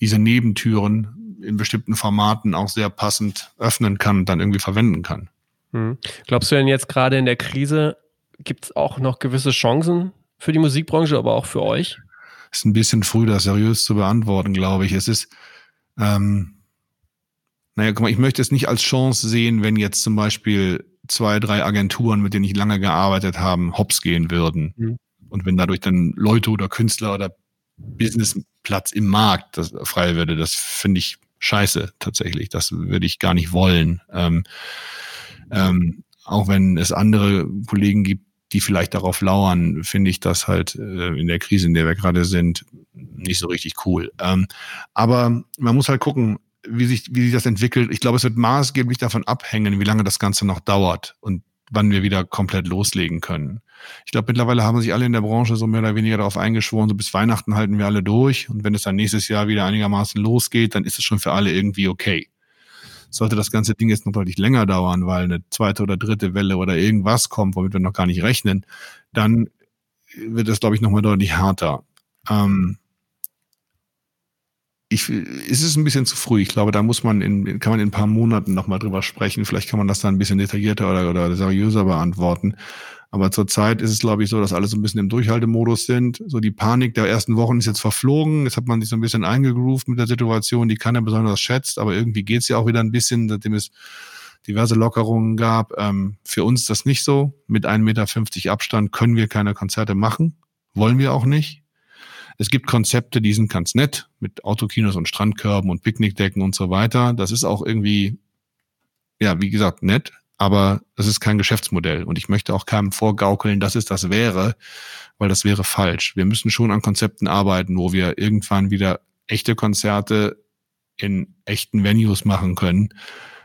[SPEAKER 2] diese Nebentüren in bestimmten Formaten auch sehr passend öffnen kann und dann irgendwie verwenden kann.
[SPEAKER 1] Hm. Glaubst du denn jetzt gerade in der Krise gibt es auch noch gewisse Chancen für die Musikbranche, aber auch für euch?
[SPEAKER 2] Ist ein bisschen früh, das seriös zu beantworten, glaube ich. Es ist, ähm, naja, guck mal, ich möchte es nicht als Chance sehen, wenn jetzt zum Beispiel zwei, drei Agenturen, mit denen ich lange gearbeitet habe, hops gehen würden. Mhm. Und wenn dadurch dann Leute oder Künstler oder Businessplatz im Markt das frei würde, das finde ich scheiße tatsächlich. Das würde ich gar nicht wollen. Ähm, ähm, auch wenn es andere Kollegen gibt, die vielleicht darauf lauern, finde ich das halt äh, in der Krise, in der wir gerade sind, nicht so richtig cool. Ähm, aber man muss halt gucken, wie sich, wie sich das entwickelt. Ich glaube, es wird maßgeblich davon abhängen, wie lange das Ganze noch dauert und wann wir wieder komplett loslegen können. Ich glaube, mittlerweile haben sich alle in der Branche so mehr oder weniger darauf eingeschworen, so bis Weihnachten halten wir alle durch. Und wenn es dann nächstes Jahr wieder einigermaßen losgeht, dann ist es schon für alle irgendwie okay. Sollte das ganze Ding jetzt noch deutlich länger dauern, weil eine zweite oder dritte Welle oder irgendwas kommt, womit wir noch gar nicht rechnen, dann wird es, glaube ich, nochmal deutlich härter. Ähm, ich, ist es ein bisschen zu früh. Ich glaube, da muss man in, kann man in ein paar Monaten nochmal drüber sprechen. Vielleicht kann man das dann ein bisschen detaillierter oder, oder seriöser beantworten. Aber zurzeit ist es, glaube ich, so, dass alle so ein bisschen im Durchhaltemodus sind. So die Panik der ersten Wochen ist jetzt verflogen. Jetzt hat man sich so ein bisschen eingegroovt mit der Situation, die keiner besonders schätzt. Aber irgendwie geht's ja auch wieder ein bisschen, seitdem es diverse Lockerungen gab. Ähm, für uns das nicht so. Mit 1,50 Meter Abstand können wir keine Konzerte machen. Wollen wir auch nicht. Es gibt Konzepte, die sind ganz nett, mit Autokinos und Strandkörben und Picknickdecken und so weiter. Das ist auch irgendwie, ja, wie gesagt, nett aber das ist kein Geschäftsmodell und ich möchte auch keinem vorgaukeln, dass es das wäre, weil das wäre falsch. Wir müssen schon an Konzepten arbeiten, wo wir irgendwann wieder echte Konzerte in echten Venues machen können,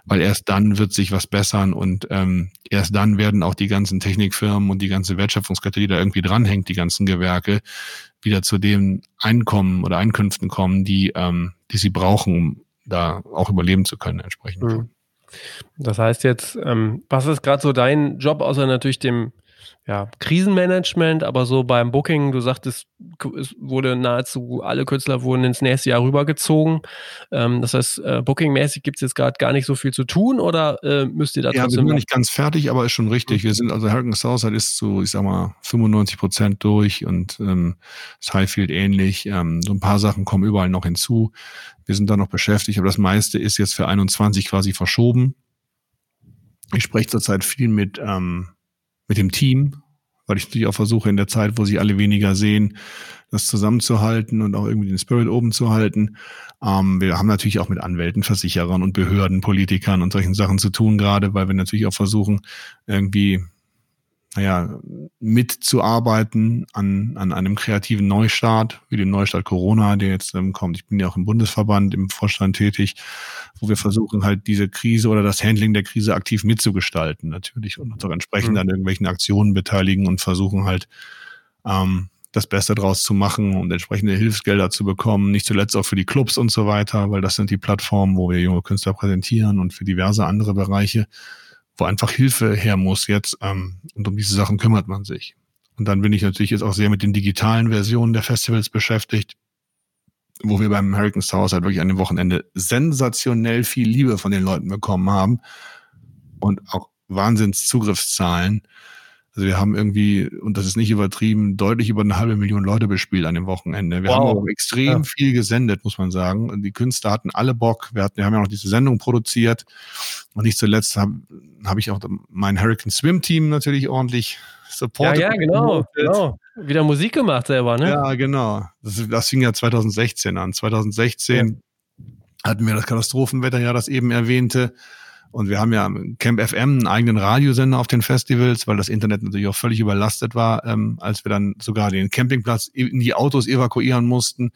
[SPEAKER 2] weil erst dann wird sich was bessern und ähm, erst dann werden auch die ganzen Technikfirmen und die ganze Wertschöpfungskette, die da irgendwie dranhängt, die ganzen Gewerke, wieder zu dem Einkommen oder Einkünften kommen, die, ähm, die sie brauchen, um da auch überleben zu können entsprechend. Mhm.
[SPEAKER 1] Das heißt jetzt, ähm, was ist gerade so dein Job, außer natürlich dem ja, Krisenmanagement, aber so beim Booking, du sagtest, es wurde nahezu alle Künstler wurden ins nächste Jahr rübergezogen. Ähm, das heißt, äh, Booking-mäßig gibt es jetzt gerade gar nicht so viel zu tun oder äh, müsst ihr da
[SPEAKER 2] ja, trotzdem. Ja, wir sind nicht ganz fertig, aber ist schon richtig. Wir sind, also Hurricane Southside ist zu, ich sag mal, 95 Prozent durch und ähm, Highfield ähnlich. Ähm, so ein paar Sachen kommen überall noch hinzu. Wir sind da noch beschäftigt, aber das meiste ist jetzt für 21 quasi verschoben. Ich spreche zurzeit viel mit, ähm, mit dem Team, weil ich natürlich auch versuche, in der Zeit, wo sich alle weniger sehen, das zusammenzuhalten und auch irgendwie den Spirit oben zu halten. Ähm, wir haben natürlich auch mit Anwälten, Versicherern und Behörden, Politikern und solchen Sachen zu tun, gerade weil wir natürlich auch versuchen, irgendwie naja, mitzuarbeiten an, an einem kreativen Neustart, wie dem Neustart Corona, der jetzt ähm, kommt. Ich bin ja auch im Bundesverband, im Vorstand tätig, wo wir versuchen halt diese Krise oder das Handling der Krise aktiv mitzugestalten, natürlich und uns auch entsprechend mhm. an irgendwelchen Aktionen beteiligen und versuchen halt ähm, das Beste draus zu machen und entsprechende Hilfsgelder zu bekommen, nicht zuletzt auch für die Clubs und so weiter, weil das sind die Plattformen, wo wir junge Künstler präsentieren und für diverse andere Bereiche wo einfach Hilfe her muss jetzt. Ähm, und um diese Sachen kümmert man sich. Und dann bin ich natürlich jetzt auch sehr mit den digitalen Versionen der Festivals beschäftigt, wo wir beim Hurricane House halt wirklich an dem Wochenende sensationell viel Liebe von den Leuten bekommen haben und auch Wahnsinnszugriffszahlen. Also wir haben irgendwie, und das ist nicht übertrieben, deutlich über eine halbe Million Leute bespielt an dem Wochenende. Wir wow. haben auch extrem ja. viel gesendet, muss man sagen. Und die Künstler hatten alle Bock. Wir, hatten, wir haben ja noch diese Sendung produziert. Und nicht zuletzt habe hab ich auch mein Hurricane Swim Team natürlich ordentlich supportet.
[SPEAKER 1] Ja, ja, genau, genau. Wieder Musik gemacht selber, ne?
[SPEAKER 2] Ja, genau. Das, das fing ja 2016 an. 2016 ja. hatten wir das Katastrophenwetter, ja, das eben erwähnte. Und wir haben ja Camp FM einen eigenen Radiosender auf den Festivals, weil das Internet natürlich auch völlig überlastet war, ähm, als wir dann sogar den Campingplatz in die Autos evakuieren mussten.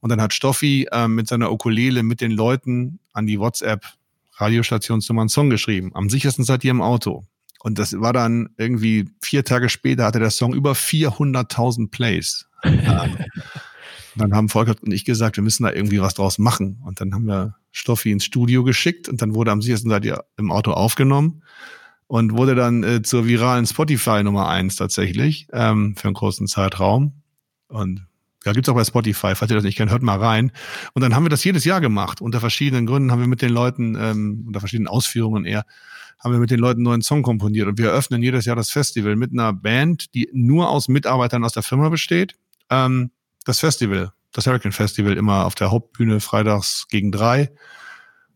[SPEAKER 2] Und dann hat Stoffi ähm, mit seiner Ukulele mit den Leuten an die WhatsApp-Radiostationsnummer einen Song geschrieben. Am sichersten seid ihr im Auto. Und das war dann irgendwie vier Tage später hatte der Song über 400.000 Plays. [laughs] dann haben Volker und ich gesagt, wir müssen da irgendwie was draus machen. Und dann haben wir Stoffi ins Studio geschickt und dann wurde am sichersten Seite im Auto aufgenommen und wurde dann äh, zur viralen Spotify Nummer eins tatsächlich ähm, für einen großen Zeitraum. Und ja, gibt's auch bei Spotify, falls ihr das nicht kennt, hört mal rein. Und dann haben wir das jedes Jahr gemacht. Unter verschiedenen Gründen haben wir mit den Leuten, ähm, unter verschiedenen Ausführungen eher, haben wir mit den Leuten einen neuen Song komponiert. Und wir eröffnen jedes Jahr das Festival mit einer Band, die nur aus Mitarbeitern aus der Firma besteht. Ähm, das Festival, das Hurricane Festival, immer auf der Hauptbühne freitags gegen drei.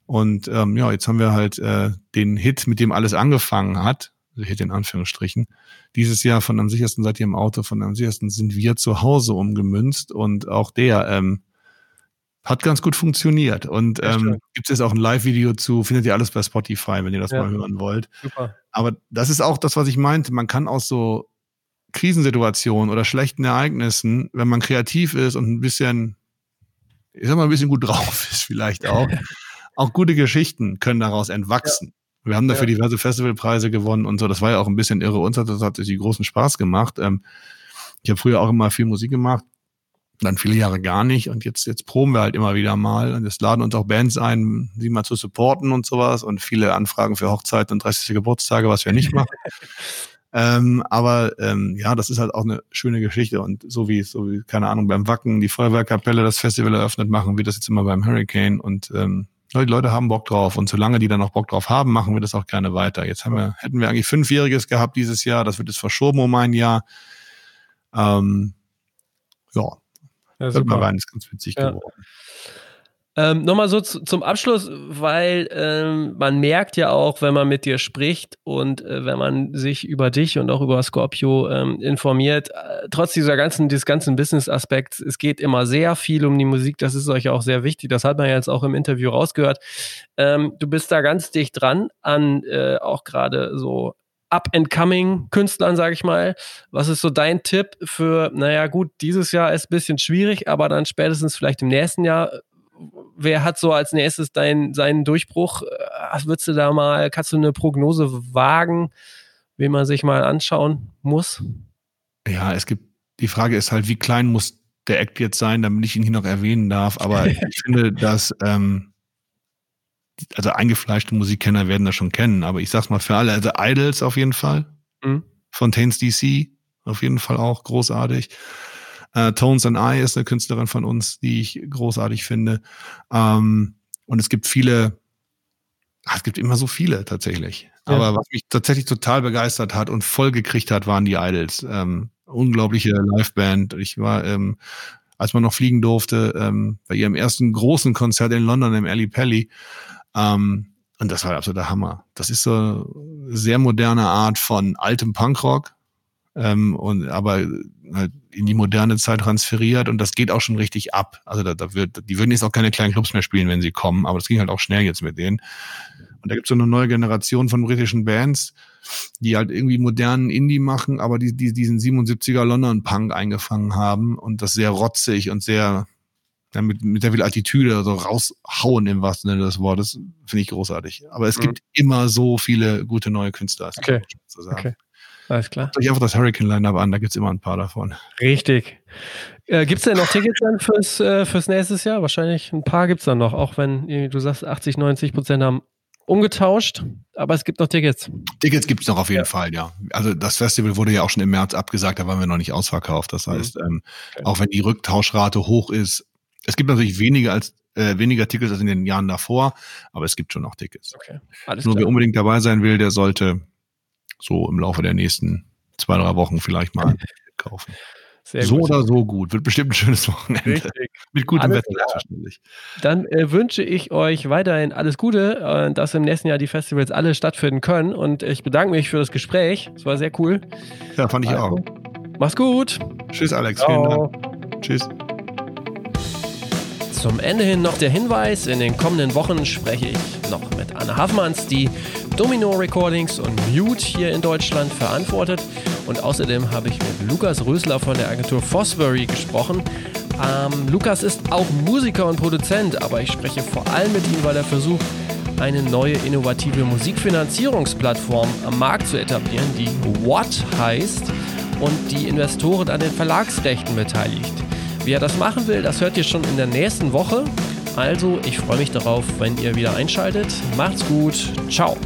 [SPEAKER 2] Und ähm, ja, jetzt haben wir halt äh, den Hit, mit dem alles angefangen hat, also Hit in Anführungsstrichen, dieses Jahr von am sichersten seid ihr im Auto, von am sichersten sind wir zu Hause umgemünzt und auch der ähm, hat ganz gut funktioniert. Und ähm, gibt es auch ein Live-Video zu, findet ihr alles bei Spotify, wenn ihr das ja. mal hören wollt. Super. Aber das ist auch das, was ich meinte. Man kann aus so Krisensituationen oder schlechten Ereignissen, wenn man kreativ ist und ein bisschen, ich sag mal, ein bisschen gut [laughs] drauf ist vielleicht auch, auch gute Geschichten können daraus entwachsen. Ja. Wir haben dafür ja. diverse Festivalpreise gewonnen und so. Das war ja auch ein bisschen irre. Uns hat das hat sich großen Spaß gemacht. Ähm, ich habe früher auch immer viel Musik gemacht, dann viele Jahre gar nicht. Und jetzt, jetzt proben wir halt immer wieder mal. Und jetzt laden uns auch Bands ein, sie mal zu supporten und sowas. Und viele Anfragen für Hochzeiten und 30. Geburtstage, was wir nicht machen. [laughs] Ähm, aber ähm, ja, das ist halt auch eine schöne Geschichte. Und so wie, so wie, keine Ahnung, beim Wacken die Feuerwehrkapelle das Festival eröffnet, machen wir das jetzt immer beim Hurricane. Und ähm, die Leute haben Bock drauf. Und solange die dann noch Bock drauf haben, machen wir das auch gerne weiter. Jetzt haben wir, hätten wir eigentlich Fünfjähriges gehabt dieses Jahr. Das wird jetzt verschoben um ein Jahr. Ähm, ja, ja super. Mal rein, ist ganz witzig ja. geworden.
[SPEAKER 1] Ähm, Nochmal so zu, zum Abschluss, weil ähm, man merkt ja auch, wenn man mit dir spricht und äh, wenn man sich über dich und auch über Scorpio ähm, informiert, äh, trotz dieser ganzen, dieses ganzen Business-Aspekts, es geht immer sehr viel um die Musik, das ist euch auch sehr wichtig, das hat man jetzt auch im Interview rausgehört. Ähm, du bist da ganz dicht dran an äh, auch gerade so Up-and-Coming-Künstlern, sage ich mal. Was ist so dein Tipp für, naja gut, dieses Jahr ist ein bisschen schwierig, aber dann spätestens vielleicht im nächsten Jahr wer hat so als nächstes dein, seinen Durchbruch? Was äh, würdest du da mal, kannst du eine Prognose wagen, wen man sich mal anschauen muss?
[SPEAKER 2] Ja, es gibt, die Frage ist halt, wie klein muss der Act jetzt sein, damit ich ihn hier noch erwähnen darf. Aber [laughs] ich finde, dass, ähm, also eingefleischte Musikkenner werden das schon kennen, aber ich sag's mal für alle, also Idols auf jeden Fall. Mhm. Fontaines DC auf jeden Fall auch großartig. Äh, Tones and I ist eine Künstlerin von uns, die ich großartig finde. Ähm, und es gibt viele, ach, es gibt immer so viele tatsächlich. Ja. Aber was mich tatsächlich total begeistert hat und voll gekriegt hat, waren die Idols. Ähm, unglaubliche Liveband. Ich war, ähm, als man noch fliegen durfte, ähm, bei ihrem ersten großen Konzert in London im Ali Pelli. Ähm, und das war absoluter Hammer. Das ist so sehr moderne Art von altem Punkrock, ähm, und aber halt in die moderne Zeit transferiert und das geht auch schon richtig ab. Also da, da wird, die würden jetzt auch keine kleinen Clubs mehr spielen, wenn sie kommen, aber das ging halt auch schnell jetzt mit denen. Und da gibt es so eine neue Generation von britischen Bands, die halt irgendwie modernen Indie machen, aber die, die diesen 77er London Punk eingefangen haben und das sehr rotzig und sehr ja, mit, mit sehr viel Attitüde so raushauen im wahrsten Sinne des Wortes, finde ich großartig. Aber es mhm. gibt immer so viele gute neue Künstler.
[SPEAKER 1] Okay. okay. Alles klar.
[SPEAKER 2] Guckt euch einfach das Hurricane-Line-Up an, da gibt es immer ein paar davon.
[SPEAKER 1] Richtig. Äh, gibt es denn noch Tickets dann fürs, äh, fürs nächstes Jahr? Wahrscheinlich ein paar gibt es dann noch, auch wenn du sagst, 80, 90 Prozent haben umgetauscht, aber es gibt noch Tickets.
[SPEAKER 2] Tickets gibt es noch auf jeden ja. Fall, ja. Also das Festival wurde ja auch schon im März abgesagt, da waren wir noch nicht ausverkauft. Das mhm. heißt, mhm. ähm, okay. auch wenn die Rücktauschrate hoch ist, es gibt natürlich weniger als äh, weniger Tickets als in den Jahren davor, aber es gibt schon noch Tickets. Okay. Alles Nur klar. wer unbedingt dabei sein will, der sollte so im Laufe der nächsten zwei, drei Wochen vielleicht mal [laughs] kaufen. Sehr so gut. oder so gut. Wird bestimmt ein schönes Wochenende. Richtig. Mit gutem Wetter
[SPEAKER 1] selbstverständlich. Dann äh, wünsche ich euch weiterhin alles Gute, äh, dass im nächsten Jahr die Festivals alle stattfinden können. Und ich bedanke mich für das Gespräch. Es war sehr cool.
[SPEAKER 2] Ja, fand ich also, auch.
[SPEAKER 1] Mach's gut.
[SPEAKER 2] Tschüss, Alex. Ciao. Vielen Dank. Tschüss.
[SPEAKER 1] Zum Ende hin noch der Hinweis, in den kommenden Wochen spreche ich noch mit Anne Haffmanns, die Domino Recordings und Mute hier in Deutschland verantwortet. Und außerdem habe ich mit Lukas Rösler von der Agentur Fosbury gesprochen. Ähm, Lukas ist auch Musiker und Produzent, aber ich spreche vor allem mit ihm, weil er versucht, eine neue innovative Musikfinanzierungsplattform am Markt zu etablieren, die What heißt und die Investoren an den Verlagsrechten beteiligt. Wie er das machen will, das hört ihr schon in der nächsten Woche. Also, ich freue mich darauf, wenn ihr wieder einschaltet. Macht's gut. Ciao.